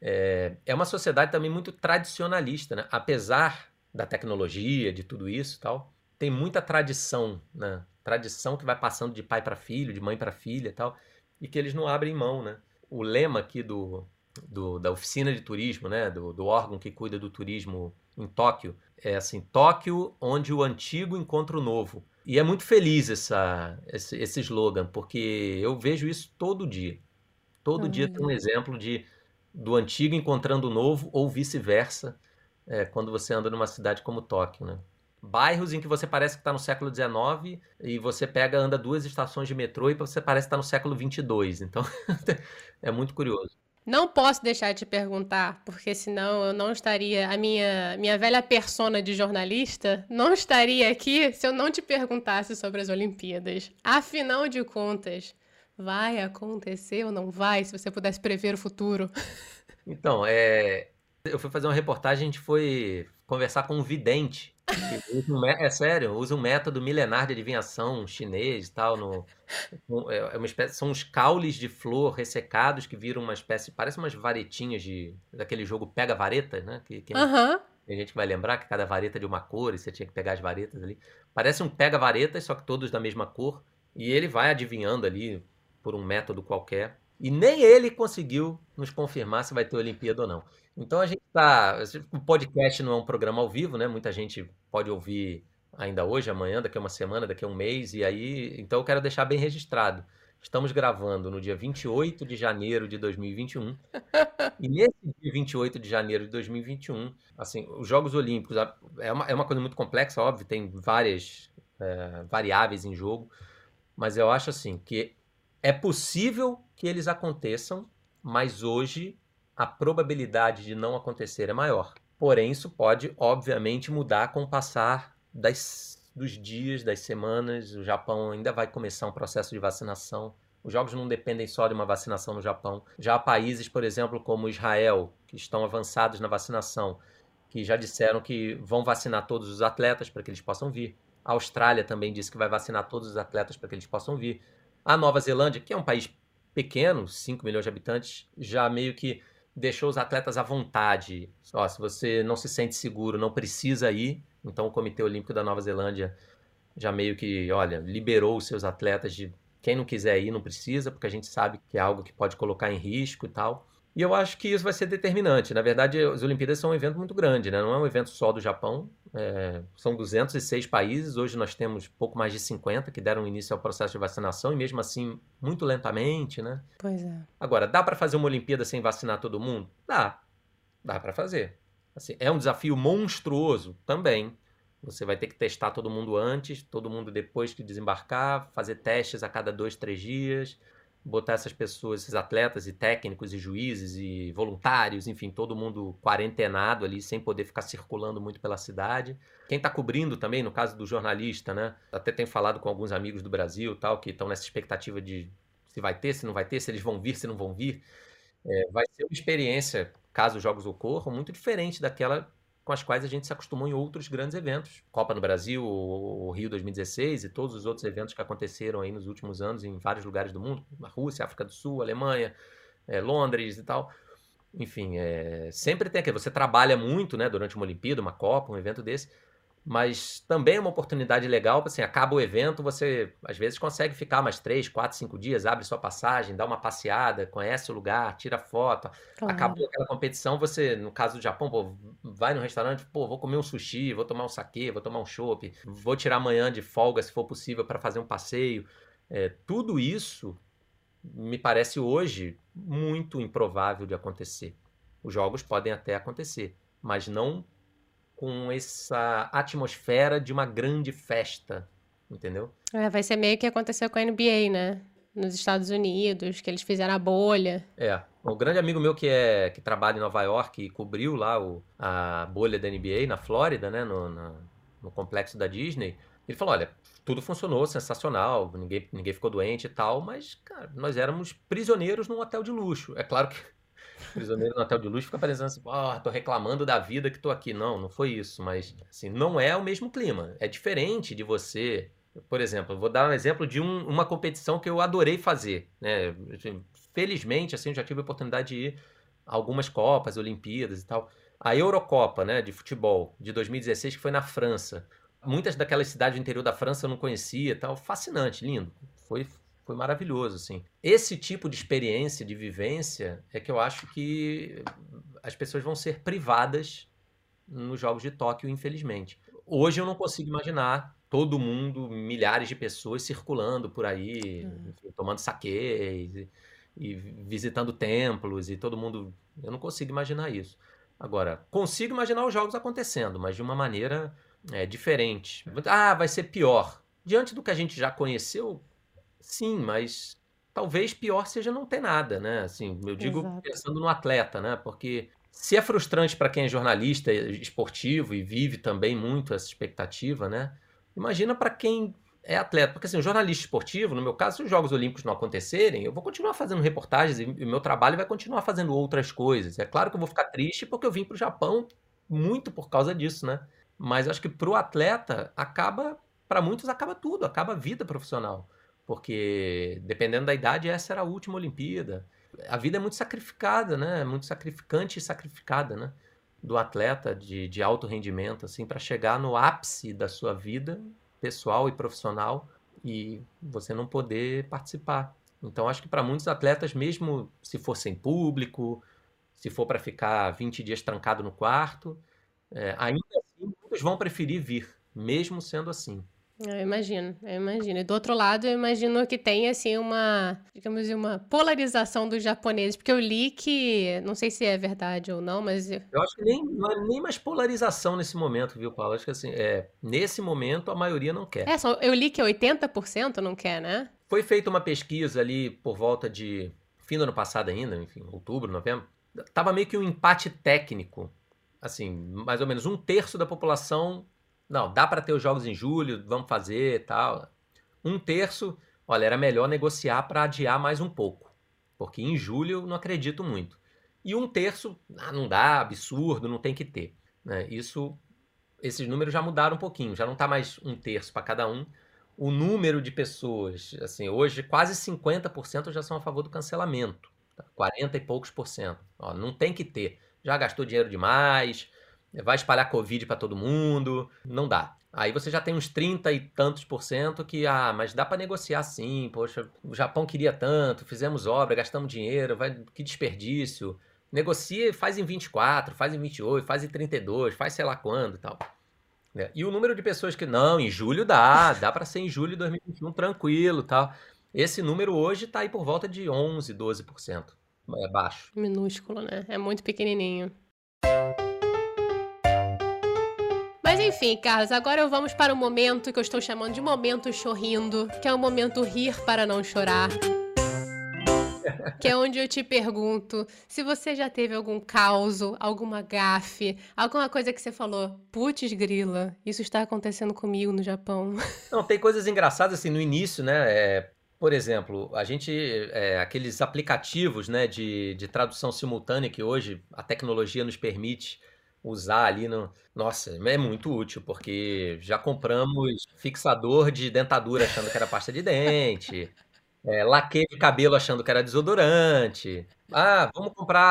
É, é uma sociedade também muito tradicionalista, né? Apesar da tecnologia, de tudo isso tal, tem muita tradição, né? Tradição que vai passando de pai para filho, de mãe para filha tal, e que eles não abrem mão, né? o lema aqui do, do, da oficina de turismo, né, do, do órgão que cuida do turismo em Tóquio, é assim, Tóquio onde o antigo encontra o novo. E é muito feliz essa, esse, esse slogan, porque eu vejo isso todo dia. Todo dia tem um exemplo de do antigo encontrando o novo ou vice-versa, é, quando você anda numa cidade como Tóquio, né? Bairros em que você parece que está no século XIX e você pega, anda duas estações de metrô e você parece estar tá no século XXII. Então, (laughs) é muito curioso. Não posso deixar de perguntar, porque senão eu não estaria. A minha, minha velha persona de jornalista não estaria aqui se eu não te perguntasse sobre as Olimpíadas. Afinal de contas, vai acontecer ou não vai, se você pudesse prever o futuro? Então, é, eu fui fazer uma reportagem, a gente foi conversar com um vidente. É sério, usa um método milenar de adivinhação chinês e tal. No, é, é uma espécie, são uns caules de flor ressecados que viram uma espécie. Parece umas varetinhas de, daquele jogo Pega Vareta, né? Que, que uhum. a gente vai lembrar que cada vareta é de uma cor e você tinha que pegar as varetas ali. Parece um Pega Varetas, só que todos da mesma cor. E ele vai adivinhando ali por um método qualquer. E nem ele conseguiu nos confirmar se vai ter Olimpíada ou não. Então a gente está. O podcast não é um programa ao vivo, né? Muita gente pode ouvir ainda hoje, amanhã, daqui a uma semana, daqui a um mês, e aí. Então eu quero deixar bem registrado. Estamos gravando no dia 28 de janeiro de 2021. e nesse dia 28 de janeiro de 2021, assim, os Jogos Olímpicos é uma, é uma coisa muito complexa, óbvio, tem várias é, variáveis em jogo, mas eu acho assim que é possível que eles aconteçam, mas hoje a probabilidade de não acontecer é maior. Porém, isso pode, obviamente, mudar com o passar das, dos dias, das semanas. O Japão ainda vai começar um processo de vacinação. Os jogos não dependem só de uma vacinação no Japão. Já há países, por exemplo, como Israel, que estão avançados na vacinação, que já disseram que vão vacinar todos os atletas para que eles possam vir. A Austrália também disse que vai vacinar todos os atletas para que eles possam vir. A Nova Zelândia, que é um país pequeno, 5 milhões de habitantes, já meio que deixou os atletas à vontade. Ó, se você não se sente seguro, não precisa ir. Então o Comitê Olímpico da Nova Zelândia já meio que, olha, liberou os seus atletas de quem não quiser ir não precisa, porque a gente sabe que é algo que pode colocar em risco e tal. E eu acho que isso vai ser determinante. Na verdade, as Olimpíadas são um evento muito grande, né? Não é um evento só do Japão. É... são 206 países. Hoje nós temos pouco mais de 50 que deram início ao processo de vacinação e mesmo assim muito lentamente, né? Pois é. Agora, dá para fazer uma Olimpíada sem vacinar todo mundo? Dá. Dá para fazer. Assim, é um desafio monstruoso também. Você vai ter que testar todo mundo antes, todo mundo depois que desembarcar, fazer testes a cada dois, três dias botar essas pessoas, esses atletas e técnicos e juízes e voluntários, enfim, todo mundo quarentenado ali, sem poder ficar circulando muito pela cidade. Quem está cobrindo também, no caso do jornalista, né? Até tenho falado com alguns amigos do Brasil, tal, que estão nessa expectativa de se vai ter, se não vai ter, se eles vão vir, se não vão vir. É, vai ser uma experiência, caso os jogos ocorram, muito diferente daquela com as quais a gente se acostumou em outros grandes eventos. Copa no Brasil, o Rio 2016 e todos os outros eventos que aconteceram aí nos últimos anos em vários lugares do mundo, na Rússia, África do Sul, Alemanha, é, Londres e tal. Enfim, é, sempre tem aqui. Você trabalha muito né, durante uma Olimpíada, uma Copa, um evento desse, mas também é uma oportunidade legal, assim, acaba o evento, você às vezes consegue ficar mais três, quatro, cinco dias, abre sua passagem, dá uma passeada, conhece o lugar, tira foto. Claro. Acabou aquela competição, você, no caso do Japão, pô, vai no restaurante, pô, vou comer um sushi, vou tomar um saquê, vou tomar um chopp, vou tirar amanhã de folga, se for possível, para fazer um passeio. É, tudo isso me parece hoje muito improvável de acontecer. Os jogos podem até acontecer, mas não com essa atmosfera de uma grande festa, entendeu? É, vai ser meio que aconteceu com a NBA, né? Nos Estados Unidos, que eles fizeram a bolha. É. O grande amigo meu que é que trabalha em Nova York e cobriu lá o, a bolha da NBA na Flórida, né? No, no, no complexo da Disney. Ele falou: olha, tudo funcionou, sensacional, ninguém, ninguém ficou doente e tal, mas, cara, nós éramos prisioneiros num hotel de luxo. É claro que prisioneiro no hotel de luxo fica parecendo assim, oh, tô reclamando da vida que tô aqui. Não, não foi isso, mas assim, não é o mesmo clima. É diferente de você. Por exemplo, vou dar um exemplo de um, uma competição que eu adorei fazer. Né? Assim, felizmente, assim, eu já tive a oportunidade de ir a algumas Copas, Olimpíadas e tal. A Eurocopa, né, de futebol, de 2016, que foi na França. Muitas daquelas cidades do interior da França eu não conhecia tal. Fascinante, lindo. Foi foi maravilhoso, assim. Esse tipo de experiência, de vivência, é que eu acho que as pessoas vão ser privadas nos Jogos de Tóquio, infelizmente. Hoje eu não consigo imaginar todo mundo, milhares de pessoas circulando por aí, uhum. enfim, tomando saque e, e, visitando templos e todo mundo. Eu não consigo imaginar isso. Agora, consigo imaginar os jogos acontecendo, mas de uma maneira é, diferente. Ah, vai ser pior. Diante do que a gente já conheceu, sim, mas talvez pior seja não ter nada, né? Assim, eu digo Exato. pensando no atleta, né? Porque se é frustrante para quem é jornalista esportivo e vive também muito essa expectativa, né? Imagina para quem é atleta, porque assim, o jornalista esportivo, no meu caso, se os Jogos Olímpicos não acontecerem, eu vou continuar fazendo reportagens e o meu trabalho vai continuar fazendo outras coisas. É claro que eu vou ficar triste porque eu vim para o Japão muito por causa disso, né? Mas acho que para o atleta acaba, para muitos acaba tudo, acaba a vida profissional, porque dependendo da idade essa era a última Olimpíada. A vida é muito sacrificada, né? Muito sacrificante e sacrificada, né? Do atleta de, de alto rendimento, assim, para chegar no ápice da sua vida pessoal e profissional e você não poder participar. Então, acho que para muitos atletas, mesmo se for sem público, se for para ficar 20 dias trancado no quarto, é, ainda assim, muitos vão preferir vir, mesmo sendo assim. Eu imagino, eu imagino. E do outro lado, eu imagino que tem, assim, uma, digamos assim, uma polarização dos japoneses, porque eu li que, não sei se é verdade ou não, mas... Eu, eu acho que nem, não é nem mais polarização nesse momento, viu, Paulo? Acho que, assim, é, nesse momento, a maioria não quer. É, só, eu li que 80% não quer, né? Foi feita uma pesquisa ali por volta de fim do ano passado ainda, enfim, outubro, novembro. Tava meio que um empate técnico. Assim, mais ou menos um terço da população não, dá para ter os jogos em julho, vamos fazer tal. Um terço, olha, era melhor negociar para adiar mais um pouco, porque em julho eu não acredito muito. E um terço, ah, não dá, absurdo, não tem que ter. Né? Isso, esses números já mudaram um pouquinho, já não está mais um terço para cada um. O número de pessoas, assim, hoje quase 50% já são a favor do cancelamento, tá? 40 e poucos por cento. Ó, não tem que ter. Já gastou dinheiro demais, vai espalhar Covid para todo mundo, não dá. Aí você já tem uns 30 e tantos por cento que, ah, mas dá para negociar sim, poxa, o Japão queria tanto, fizemos obra, gastamos dinheiro, vai, que desperdício. Negocia e faz em 24, faz em 28, faz em 32, faz sei lá quando e tal. É, e o número de pessoas que, não, em julho dá, (laughs) dá para ser em julho de 2021 tranquilo tal. Esse número hoje está aí por volta de 11, 12%. É baixo. Minúsculo, né? É muito pequenininho. Mas enfim, Carlos, agora vamos para o momento que eu estou chamando de momento chorrindo, que é o momento rir para não chorar. (laughs) Que é onde eu te pergunto se você já teve algum caos, alguma gafe, alguma coisa que você falou, putz grila, isso está acontecendo comigo no Japão. (laughs) Não, tem coisas engraçadas assim no início, né? É, por exemplo, a gente, é, aqueles aplicativos né, de, de tradução simultânea que hoje a tecnologia nos permite usar ali no. Nossa, é muito útil, porque já compramos fixador de dentadura achando que era pasta de dente, é, laque de cabelo achando que era desodorante. Ah, vamos comprar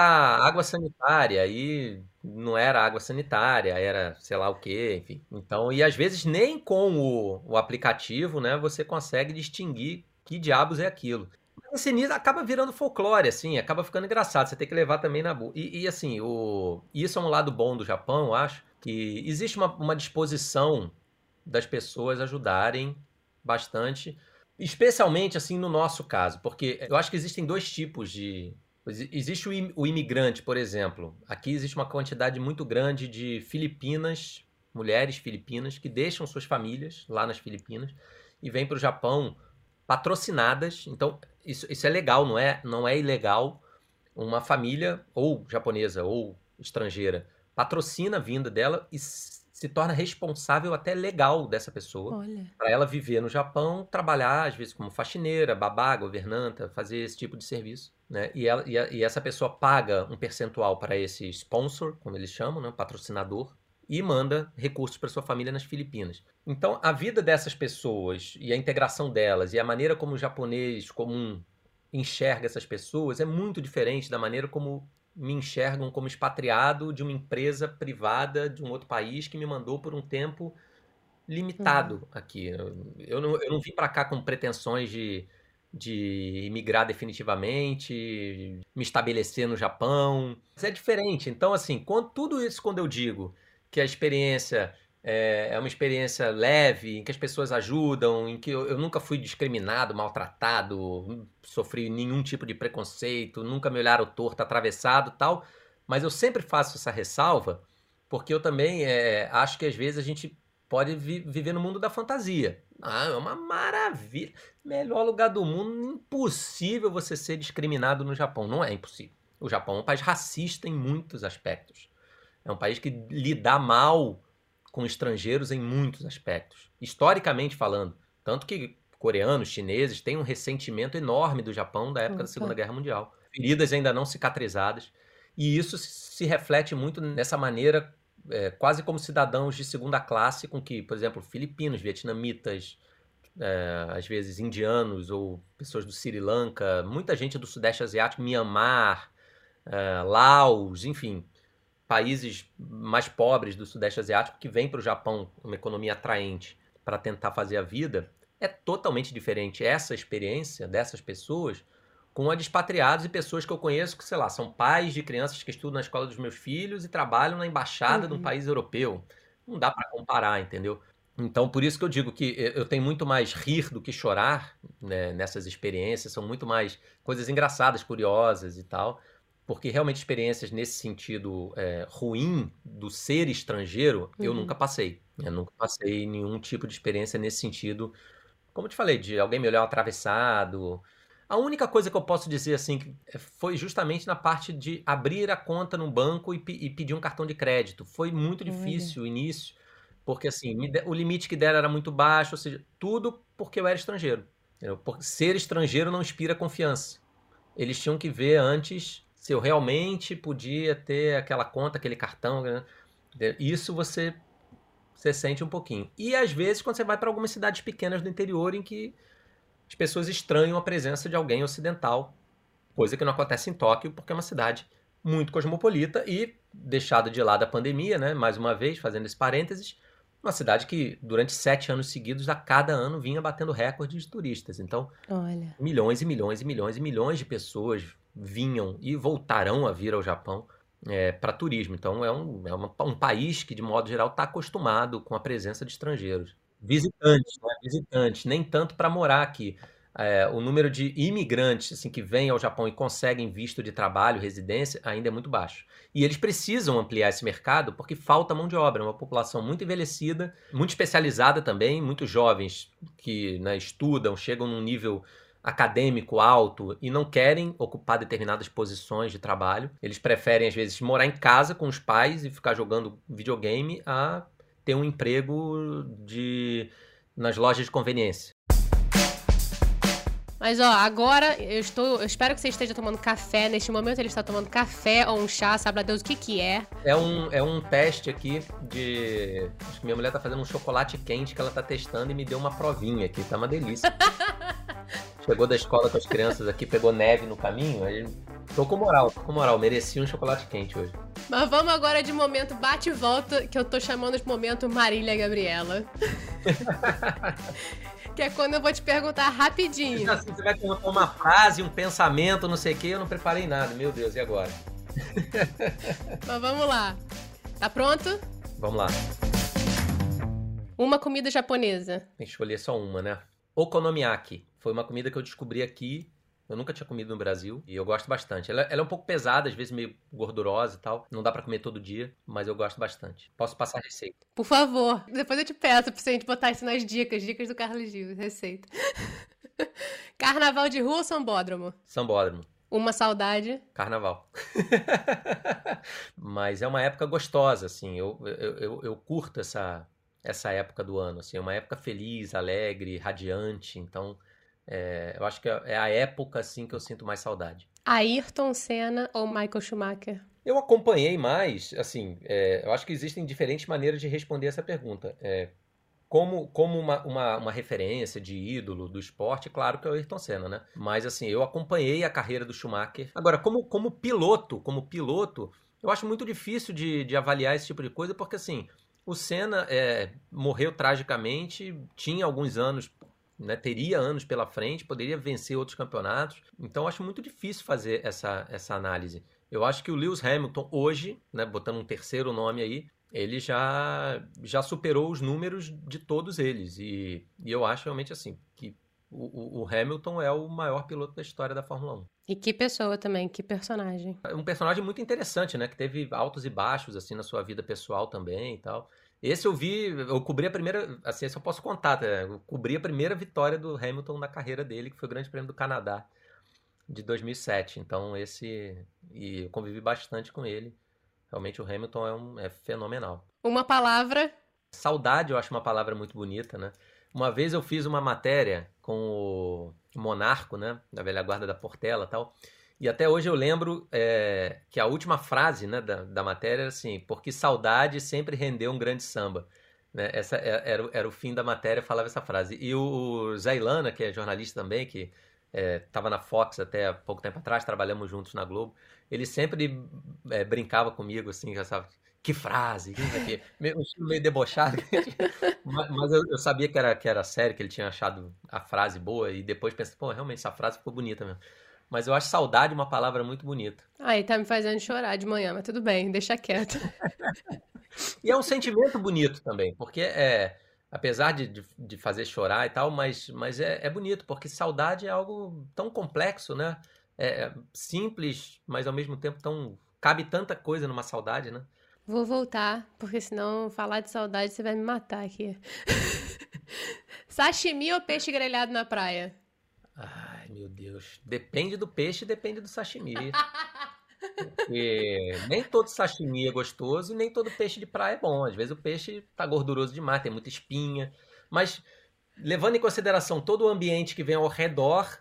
água sanitária. Aí não era água sanitária, era sei lá o que, enfim. Então, e às vezes nem com o, o aplicativo, né, você consegue distinguir que diabos é aquilo nisso acaba virando folclore, assim, acaba ficando engraçado. Você tem que levar também na boa. E, e, assim, o... isso é um lado bom do Japão, eu acho, que existe uma, uma disposição das pessoas ajudarem bastante, especialmente assim no nosso caso, porque eu acho que existem dois tipos de. Existe o imigrante, por exemplo. Aqui existe uma quantidade muito grande de Filipinas, mulheres filipinas, que deixam suas famílias lá nas Filipinas e vêm para o Japão patrocinadas. Então, isso, isso é legal, não é, não é ilegal. Uma família, ou japonesa ou estrangeira, patrocina a vinda dela e se torna responsável até legal dessa pessoa para ela viver no Japão, trabalhar às vezes como faxineira, babá, governanta, fazer esse tipo de serviço, né? E, ela, e, a, e essa pessoa paga um percentual para esse sponsor, como eles chamam, né? patrocinador, e manda recursos para sua família nas Filipinas. Então, a vida dessas pessoas e a integração delas e a maneira como o japonês comum enxerga essas pessoas é muito diferente da maneira como me enxergam como expatriado de uma empresa privada de um outro país que me mandou por um tempo limitado uhum. aqui. Eu não, eu não vim para cá com pretensões de de imigrar definitivamente, me estabelecer no Japão. Mas é diferente. Então, assim, quando, tudo isso quando eu digo que a experiência é, é, uma experiência leve, em que as pessoas ajudam, em que eu, eu, nunca fui discriminado, maltratado, sofri nenhum tipo de preconceito, nunca me olharam torto, atravessado tal. Mas eu sempre faço essa ressalva, porque eu também é, acho que às vezes a gente pode vi viver no mundo da fantasia. Ah, é uma maravilha. Melhor lugar do mundo, impossível você ser discriminado no Japão. Não é impossível. O Japão é um país racista em muitos aspectos. É um país que lida mal com estrangeiros em muitos aspectos, historicamente falando. Tanto que coreanos, chineses têm um ressentimento enorme do Japão da época Opa. da Segunda Guerra Mundial. Feridas ainda não cicatrizadas. E isso se reflete muito nessa maneira, é, quase como cidadãos de segunda classe, com que, por exemplo, filipinos, vietnamitas, é, às vezes indianos ou pessoas do Sri Lanka, muita gente do Sudeste Asiático, Myanmar, é, Laos, enfim, países mais pobres do Sudeste Asiático que vêm para o Japão, uma economia atraente, para tentar fazer a vida, é totalmente diferente essa experiência dessas pessoas com a de expatriados e pessoas que eu conheço que, sei lá, são pais de crianças que estudam na escola dos meus filhos e trabalham na embaixada uhum. de um país europeu. Não dá para comparar, entendeu? Então, por isso que eu digo que eu tenho muito mais rir do que chorar né, nessas experiências, são muito mais coisas engraçadas, curiosas e tal porque realmente experiências nesse sentido é, ruim do ser estrangeiro, uhum. eu nunca passei. Eu nunca passei nenhum tipo de experiência nesse sentido, como eu te falei, de alguém me olhar atravessado. A única coisa que eu posso dizer assim é, foi justamente na parte de abrir a conta no banco e, e pedir um cartão de crédito. Foi muito difícil o início, porque assim, o limite que deram era muito baixo, ou seja, tudo porque eu era estrangeiro. Porque ser estrangeiro não inspira confiança. Eles tinham que ver antes se eu realmente podia ter aquela conta, aquele cartão. Né? Isso você, você sente um pouquinho. E às vezes, quando você vai para algumas cidades pequenas do interior em que as pessoas estranham a presença de alguém ocidental, coisa que não acontece em Tóquio, porque é uma cidade muito cosmopolita e deixada de lado a pandemia, né? Mais uma vez, fazendo esse parênteses, uma cidade que durante sete anos seguidos, a cada ano, vinha batendo recordes de turistas. Então, Olha. milhões e milhões e milhões e milhões de pessoas vinham e voltarão a vir ao Japão é, para turismo. Então é, um, é um país que, de modo geral, está acostumado com a presença de estrangeiros. Visitantes, né? visitantes, nem tanto para morar aqui. É, o número de imigrantes assim, que vêm ao Japão e conseguem visto de trabalho, residência, ainda é muito baixo. E eles precisam ampliar esse mercado porque falta mão de obra, é uma população muito envelhecida, muito especializada também, muitos jovens que né, estudam, chegam num nível acadêmico alto e não querem ocupar determinadas posições de trabalho. Eles preferem, às vezes, morar em casa com os pais e ficar jogando videogame a ter um emprego de nas lojas de conveniência. Mas ó, agora eu estou. Eu espero que você esteja tomando café. Neste momento ele está tomando café ou um chá, sabe a Deus o que que é. É um, é um teste aqui de. Acho que minha mulher tá fazendo um chocolate quente que ela tá testando e me deu uma provinha aqui. Tá uma delícia. (laughs) Chegou da escola com as crianças aqui, pegou neve no caminho, aí tô com moral, tô com moral, mereci um chocolate quente hoje. Mas vamos agora de momento bate e volta, que eu tô chamando de momento Marília Gabriela. (laughs) que é quando eu vou te perguntar rapidinho. Então, assim, você vai perguntar uma frase, um pensamento, não sei o que, eu não preparei nada, meu Deus, e agora? (laughs) Mas vamos lá. Tá pronto? Vamos lá. Uma comida japonesa. Tem que escolher só uma, né? Okonomiyaki. Foi uma comida que eu descobri aqui. Eu nunca tinha comido no Brasil e eu gosto bastante. Ela, ela é um pouco pesada, às vezes meio gordurosa e tal. Não dá para comer todo dia, mas eu gosto bastante. Posso passar a receita? Por favor. Depois eu te peço pra gente botar isso nas dicas. Dicas do Carlos Gil, receita. (laughs) Carnaval de rua ou sambódromo? Sambódromo. Uma saudade. Carnaval. (laughs) Mas é uma época gostosa, assim. Eu, eu, eu, eu, curto essa, essa época do ano, assim. É uma época feliz, alegre, radiante. Então, é, eu acho que é, é a época assim que eu sinto mais saudade. Ayrton Senna ou Michael Schumacher? Eu acompanhei mais, assim, é, eu acho que existem diferentes maneiras de responder essa pergunta. É, como como uma, uma, uma, referência de ídolo do esporte, claro que é o Ayrton Senna, né? Mas assim, eu acompanhei a carreira do Schumacher. Agora, como, como piloto, como piloto, eu acho muito difícil de, de avaliar esse tipo de coisa, porque assim, o Senna é, morreu tragicamente, tinha alguns anos né, teria anos pela frente, poderia vencer outros campeonatos. Então, acho muito difícil fazer essa, essa análise. Eu acho que o Lewis Hamilton, hoje, né, botando um terceiro nome aí, ele já, já superou os números de todos eles. E, e eu acho realmente assim, que o, o, Hamilton é o maior piloto da história da Fórmula 1. E que pessoa também, que personagem. É um personagem muito interessante, né? Que teve altos e baixos, assim, na sua vida pessoal também e tal. Esse eu vi, eu cobri a primeira, assim, esse eu posso contar, tá? eu cobri a primeira vitória do Hamilton na carreira dele, que foi o Grande Prêmio do Canadá de 2007. Então esse, e eu convivi bastante com ele. Realmente o Hamilton é, um, é fenomenal. Uma palavra? Saudade, eu acho uma palavra muito bonita, né? Uma vez eu fiz uma matéria com o Monarco, né, da velha guarda da Portela, tal. E até hoje eu lembro é, que a última frase né, da, da matéria era assim: porque saudade sempre rendeu um grande samba. Né? Essa é, era, era o fim da matéria, falava essa frase. E o Zé Ilana, que é jornalista também, que estava é, na Fox até há pouco tempo atrás, trabalhamos juntos na Globo, ele sempre é, brincava comigo, assim, sabe? Que frase, que, (laughs) meio, meio debochado. (laughs) mas, mas eu, eu, sabia que era, que era sério, que ele tinha achado a frase boa, e depois pensei, pô, realmente essa frase ficou bonita mesmo. Mas eu acho saudade uma palavra muito bonita. Aí tá me fazendo chorar de manhã, mas tudo bem, deixa quieto. (laughs) e é um sentimento bonito também, porque é. Apesar de, de, de fazer chorar e tal, mas, mas é, é, bonito, porque saudade é algo tão complexo, né? É, é simples, mas ao mesmo tempo tão. Cabe tanta coisa numa saudade, né? Vou voltar, porque senão falar de saudade você vai me matar aqui. (laughs) Sashimi ou peixe grelhado na praia? Ai, meu Deus. Depende do peixe, depende do sashimi. (laughs) Porque nem todo sashimi é gostoso e nem todo peixe de praia é bom. Às vezes o peixe tá gorduroso demais, tem muita espinha. Mas levando em consideração todo o ambiente que vem ao redor,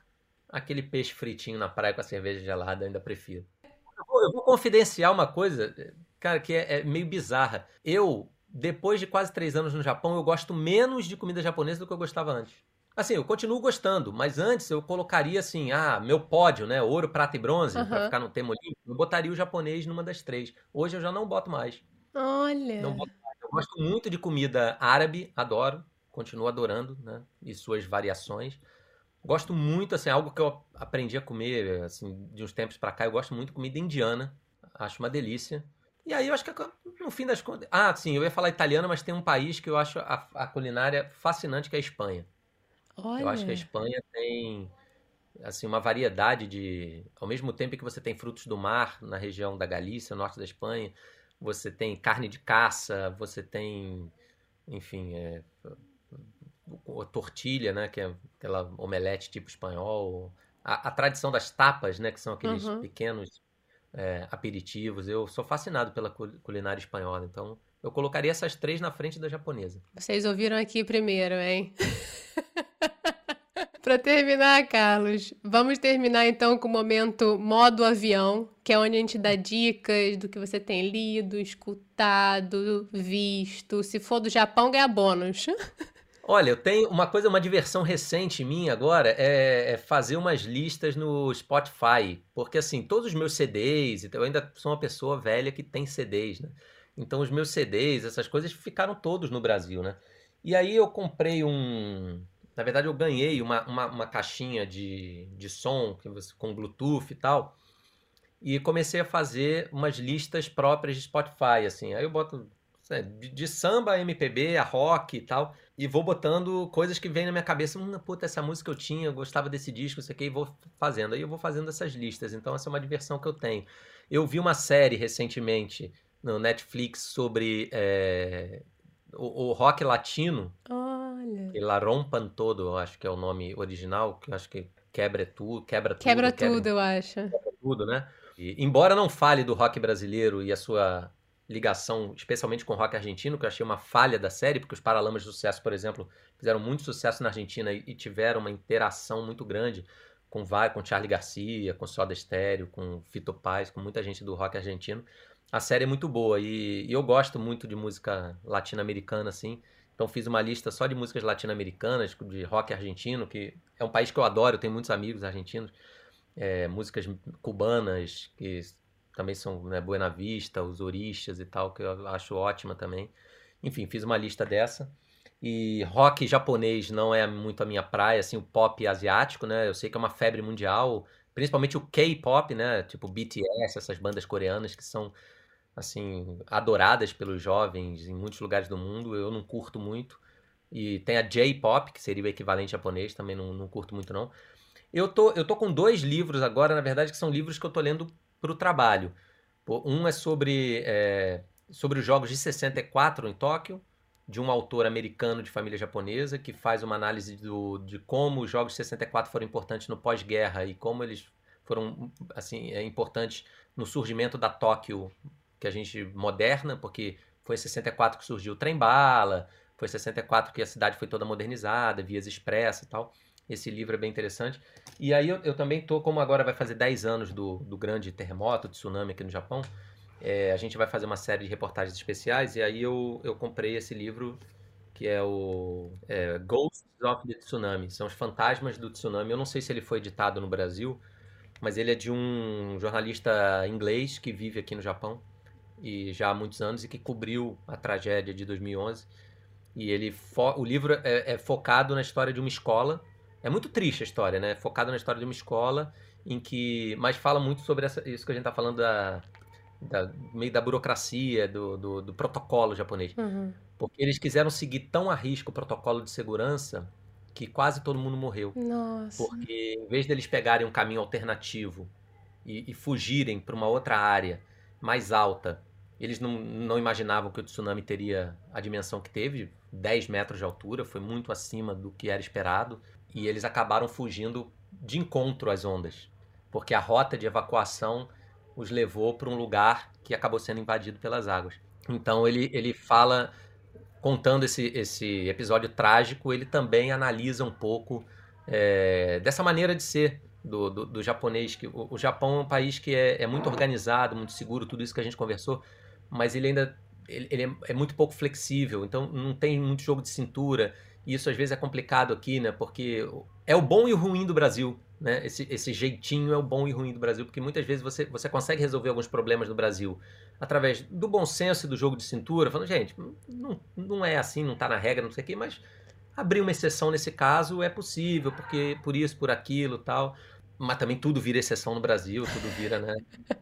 aquele peixe fritinho na praia com a cerveja gelada eu ainda prefiro. Eu vou, eu vou confidenciar uma coisa, cara, que é, é meio bizarra. Eu, depois de quase três anos no Japão, eu gosto menos de comida japonesa do que eu gostava antes. Assim, eu continuo gostando, mas antes eu colocaria assim, ah, meu pódio, né? Ouro, prata e bronze, uhum. para ficar no tema olímpico, eu botaria o japonês numa das três. Hoje eu já não boto mais. Olha. Não boto mais. Eu gosto muito de comida árabe, adoro, continuo adorando, né? E suas variações. Gosto muito, assim, algo que eu aprendi a comer, assim, de uns tempos para cá, eu gosto muito de comida indiana. Acho uma delícia. E aí eu acho que no fim das contas. Ah, sim, eu ia falar italiano, mas tem um país que eu acho a, a culinária fascinante, que é a Espanha. Olha. Eu acho que a Espanha tem assim uma variedade de, ao mesmo tempo que você tem frutos do mar na região da Galícia, norte da Espanha, você tem carne de caça, você tem, enfim, é, tortilha, né, que é aquela omelete tipo espanhol, a, a tradição das tapas, né, que são aqueles uhum. pequenos é, aperitivos. Eu sou fascinado pela culinária espanhola, então eu colocaria essas três na frente da japonesa. Vocês ouviram aqui primeiro, hein? (laughs) Para terminar, Carlos, vamos terminar então com o momento modo avião, que é onde a gente dá dicas do que você tem lido, escutado, visto. Se for do Japão, ganha bônus. (laughs) Olha, eu tenho uma coisa, uma diversão recente minha agora é, é, fazer umas listas no Spotify, porque assim, todos os meus CDs, eu ainda sou uma pessoa velha que tem CDs, né? Então os meus CDs, essas coisas ficaram todos no Brasil, né? E aí eu comprei um, na verdade, eu ganhei uma, uma, uma caixinha de, de som com Bluetooth e tal. E comecei a fazer umas listas próprias de Spotify, assim. Aí eu boto de, de samba, MPB, a rock e tal. E vou botando coisas que vêm na minha cabeça. Hum, puta, essa música eu tinha, eu gostava desse disco, isso aqui, e vou fazendo. Aí eu vou fazendo essas listas. Então essa é uma diversão que eu tenho. Eu vi uma série recentemente no Netflix sobre é, o, o, rock latino. Olha. La Rompan Todo, eu acho que é o nome original, que eu acho que quebra tudo, quebra tudo. Quebra tudo, quebra, eu acho. Quebra tudo, né? E, embora não fale do rock brasileiro e a sua ligação, especialmente com o rock argentino, que eu achei uma falha da série, porque os Paralamas de Sucesso, por exemplo, fizeram muito sucesso na Argentina e, e tiveram uma interação muito grande com vai, com Charlie Garcia, com Soda Stereo, com Fito Paz, com muita gente do rock argentino. A série é muito boa e, e eu gosto muito de música latino-americana, assim. Então fiz uma lista só de músicas latino-americanas, de rock argentino, que é um país que eu adoro, eu tenho muitos amigos argentinos. É, músicas cubanas, que também são né, Buena Vista, os Orixas e tal, que eu acho ótima também. Enfim, fiz uma lista dessa. E rock japonês não é muito a minha praia, assim, o pop asiático, né? Eu sei que é uma febre mundial, principalmente o K-pop, né? Tipo BTS, essas bandas coreanas que são assim adoradas pelos jovens em muitos lugares do mundo. Eu não curto muito. E tem a J-pop, que seria o equivalente japonês, também não, não curto muito não. Eu tô, eu tô com dois livros agora, na verdade, que são livros que eu tô lendo para o trabalho. Um é sobre, é, sobre os jogos de 64 em Tóquio, de um autor americano de família japonesa, que faz uma análise do, de como os jogos de 64 foram importantes no pós-guerra e como eles foram assim é, importantes no surgimento da Tóquio, que a gente moderna, porque foi em 64 que surgiu o trem-bala, foi em 64 que a cidade foi toda modernizada, vias expressas e tal. Esse livro é bem interessante. E aí eu, eu também tô, como agora vai fazer 10 anos do, do grande terremoto, tsunami aqui no Japão, é, a gente vai fazer uma série de reportagens especiais e aí eu, eu comprei esse livro que é o é, Ghosts of the Tsunami. São os fantasmas do tsunami. Eu não sei se ele foi editado no Brasil, mas ele é de um jornalista inglês que vive aqui no Japão e já há muitos anos e que cobriu a tragédia de 2011. E ele o livro é, é focado na história de uma escola é muito triste a história, né? Focada na história de uma escola em que. Mas fala muito sobre essa, isso que a gente tá falando da. da meio da burocracia, do, do, do protocolo japonês. Uhum. Porque eles quiseram seguir tão a risco o protocolo de segurança que quase todo mundo morreu. Nossa. Porque em vez deles pegarem um caminho alternativo e, e fugirem para uma outra área mais alta, eles não, não imaginavam que o tsunami teria a dimensão que teve 10 metros de altura, foi muito acima do que era esperado e eles acabaram fugindo de encontro às ondas, porque a rota de evacuação os levou para um lugar que acabou sendo invadido pelas águas. Então ele, ele fala, contando esse, esse episódio trágico, ele também analisa um pouco é, dessa maneira de ser do, do, do japonês. que o, o, Japão é um país que é, é, muito organizado, muito seguro, tudo isso que a gente conversou, mas ele ainda ele, ele é, é muito pouco flexível, então não tem muito jogo de cintura e isso às vezes é complicado aqui, né? Porque é o bom e o ruim do Brasil, né? Esse, esse jeitinho é o bom e ruim do Brasil, porque muitas vezes você, você consegue resolver alguns problemas do Brasil através do bom senso e do jogo de cintura, falando, gente, não, não é assim, não está na regra, não sei o quê, mas abrir uma exceção nesse caso é possível, porque por isso, por aquilo tal. Mas também tudo vira exceção no Brasil, tudo vira, né?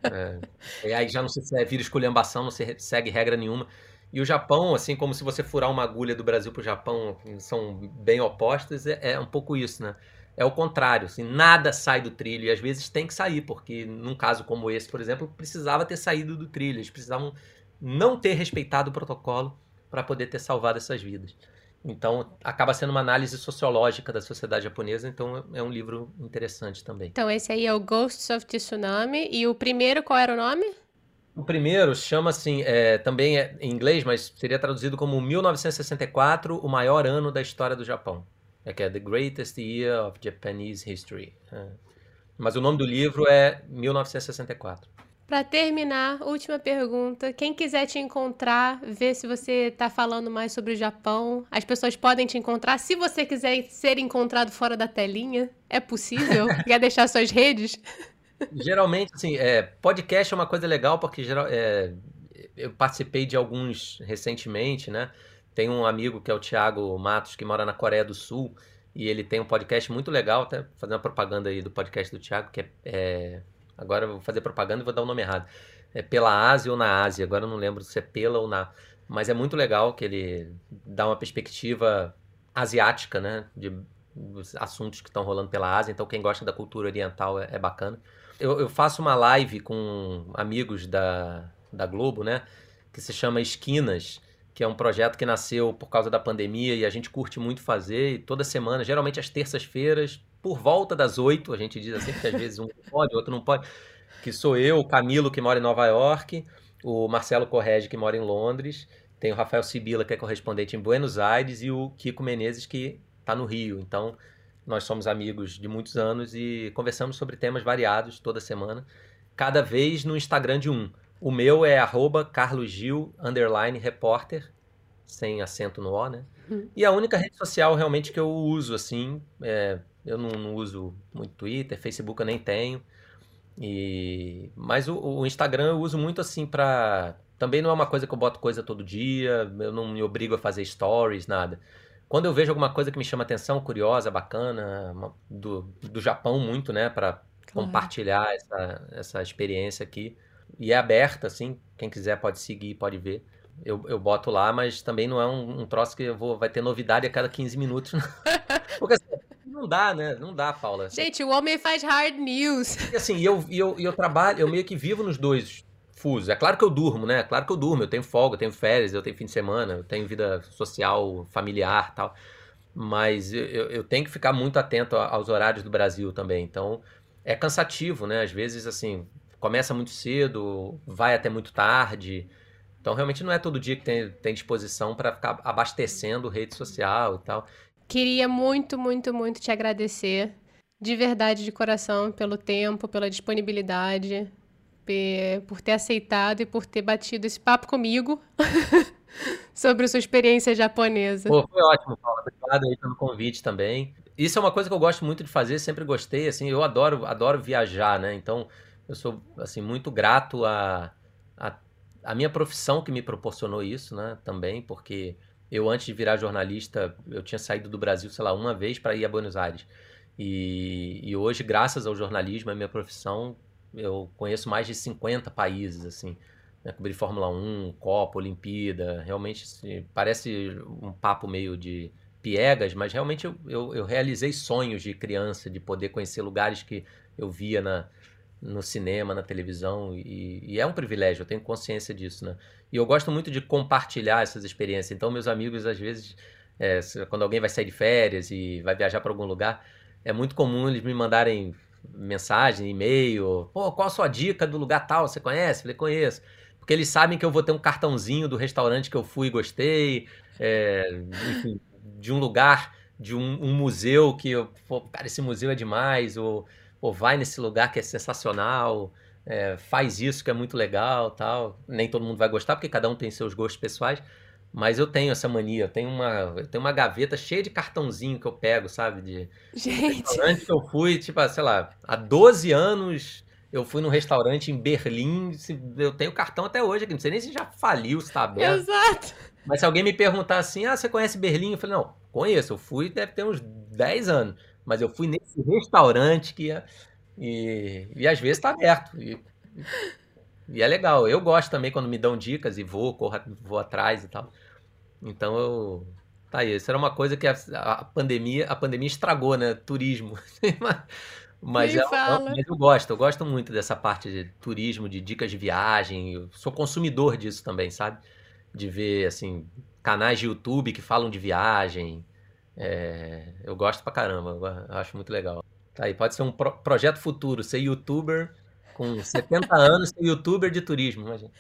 É, e aí já não se é, vira esculhambação, não se segue regra nenhuma. E o Japão, assim como se você furar uma agulha do Brasil para o Japão, são bem opostas, é, é, um pouco isso, né? É o contrário, assim, nada sai do trilho e às vezes tem que sair, porque num caso como esse, por exemplo, precisava ter saído do trilho, eles precisavam não ter respeitado o protocolo para poder ter salvado essas vidas. Então, acaba sendo uma análise sociológica da sociedade japonesa, então é um livro interessante também. Então, esse aí é o Ghosts of Tsunami, e o primeiro, qual era o nome? O primeiro chama assim, é, também é em inglês, mas seria traduzido como 1964, o maior ano da história do Japão. É que é The Greatest Year of Japanese History. É. Mas o nome do livro é 1964. Para terminar, última pergunta. Quem quiser te encontrar, ver se você está falando mais sobre o Japão, as pessoas podem te encontrar. Se você quiser ser encontrado fora da telinha, é possível? (laughs) Quer deixar suas redes? Geralmente, assim, é, podcast é uma coisa legal porque geral, é, eu participei de alguns recentemente, né? Tem um amigo que é o Thiago Matos, que mora na Coreia do Sul, e ele tem um podcast muito legal, até fazendo uma propaganda aí do podcast do Thiago, que é, é agora eu vou fazer propaganda e vou dar o nome errado. É pela Ásia ou na Ásia, agora eu não lembro se é pela ou na. Mas é muito legal que ele dá uma perspectiva asiática, né? De assuntos que estão rolando pela Ásia. Então, quem gosta da cultura oriental é, é bacana. Eu, eu faço uma live com amigos da, da Globo, né? Que se chama Esquinas, que é um projeto que nasceu por causa da pandemia e a gente curte muito fazer. E toda semana, geralmente às terças-feiras, por volta das oito, a gente diz assim, porque às vezes um pode, outro não pode. Que sou eu, o Camilo, que mora em Nova York, o Marcelo Correge, que mora em Londres, tem o Rafael Sibila, que é correspondente em Buenos Aires, e o Kiko Menezes, que está no Rio. Então, nós somos amigos de muitos anos e conversamos sobre temas variados toda semana, cada vez no Instagram de um. O meu é arroba carlosgil, underline, repórter, sem acento no O, né? Uhum. E a única rede social realmente que eu uso, assim, é, eu não, não, uso muito Twitter, Facebook eu nem tenho. E mas o, o Instagram eu uso muito assim para também não é uma coisa que eu boto coisa todo dia, eu não me obrigo a fazer stories, nada. quando eu vejo alguma coisa que me chama atenção, curiosa, bacana, do, do Japão muito, né, para claro. compartilhar essa, essa experiência aqui. E é aberta, assim, quem quiser pode seguir, pode ver. Eu, eu boto lá, mas também não é um, um troço que eu vou, vai ter novidade a cada 15 minutos. (laughs) Porque assim, não dá, né? Não dá, Paula. Gente, o homem faz hard news. E assim, eu, eu, eu trabalho, eu meio que vivo nos dois fusos. É claro que eu durmo, né? É claro que eu durmo, eu tenho folga, eu tenho férias, eu tenho fim de semana, eu tenho vida social, familiar tal. Mas eu, eu tenho que ficar muito atento aos horários do Brasil também. Então, é cansativo, né? Às vezes, assim, começa muito cedo, vai até muito tarde. Então, realmente não é todo dia que tem, tem disposição para ficar abastecendo rede social e tal. Queria muito, muito, muito te agradecer, de verdade, de coração, pelo tempo, pela disponibilidade, por ter aceitado e por ter batido esse papo comigo (laughs) sobre sua experiência japonesa. Pô, foi ótimo, Paula. Obrigado aí pelo convite também. Isso é uma coisa que eu gosto muito de fazer, sempre gostei, assim, eu adoro, adoro viajar, né? Então, eu sou, assim, muito grato a, a, a minha profissão que me proporcionou isso, né? Também, porque eu, antes de virar jornalista, eu tinha saído do Brasil, sei lá, uma vez para ir a Buenos Aires. E, e hoje, graças ao jornalismo, a minha profissão, eu conheço mais de 50 países, assim. Né? Cobri Fórmula 1, Copa, Olimpíada. Realmente assim, parece um papo meio de piegas, mas realmente eu, eu, eu, realizei sonhos de criança, de poder conhecer lugares que eu via na, no cinema, na televisão, e, e, é um privilégio, eu tenho consciência disso, né? E eu gosto muito de compartilhar essas experiências. Então, meus amigos, às vezes, é, quando alguém vai sair de férias e vai viajar para algum lugar, é muito comum eles me mandarem mensagem, e-mail, pô, qual a sua dica do lugar tal? Você conhece? Falei, conheço. Porque eles sabem que eu vou ter um cartãozinho do restaurante que eu fui e gostei, é, enfim, de um lugar, de um, um, museu que, eu, pô, cara, esse museu é demais, ou, ou vai nesse lugar que é sensacional, é, faz isso que é muito legal, tal. Nem todo mundo vai gostar, porque cada um tem seus gostos pessoais, mas eu tenho essa mania, eu tenho uma, eu tenho uma gaveta cheia de cartãozinho que eu pego, sabe? De Gente. Antes que eu fui, tipo, sei lá, há 12 anos eu fui num restaurante em Berlim, eu tenho cartão até hoje aqui, não sei nem se já faliu, se tá aberto. Exato. Mas se alguém me perguntar assim, ah, você conhece Berlim? Eu falei, não, conheço, eu fui, deve ter uns 10 anos. Mas eu fui nesse restaurante que ia, e, e às vezes tá aberto. E, e é legal. Eu gosto também quando me dão dicas e vou, corro, vou atrás e tal. Então eu. Tá aí. Isso era uma coisa que a, a pandemia, a pandemia estragou, né? Turismo. (laughs) mas, é, mas eu gosto, eu gosto muito dessa parte de turismo, de dicas de viagem. Eu sou consumidor disso também, sabe? De ver, assim, canais de YouTube que falam de viagem. É, eu gosto pra caramba, eu acho muito legal. Tá aí, pode ser um pro projeto futuro, ser youtuber com 70 (laughs) anos, ser youtuber de turismo, imagina.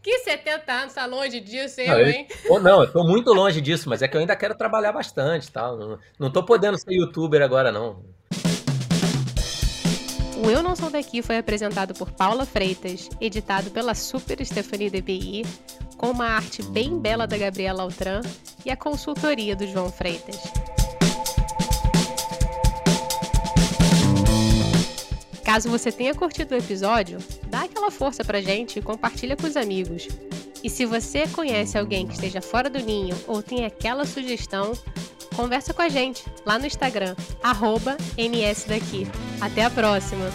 Que 70 anos, tá longe disso, eu, hein? Eu, não, eu tô muito longe disso, mas é que eu ainda quero trabalhar bastante tal. Não, não tô podendo ser youtuber agora, não. O Eu Não Sou Daqui foi apresentado por Paula Freitas, editado pela Super Stephanie DPI, com uma arte bem bela da Gabriela Altran e a consultoria do João Freitas. Caso você tenha curtido o episódio, dá aquela força pra gente e compartilha com os amigos. E se você conhece alguém que esteja fora do ninho ou tem aquela sugestão, conversa com a gente lá no Instagram, nsdaqui. Até a próxima!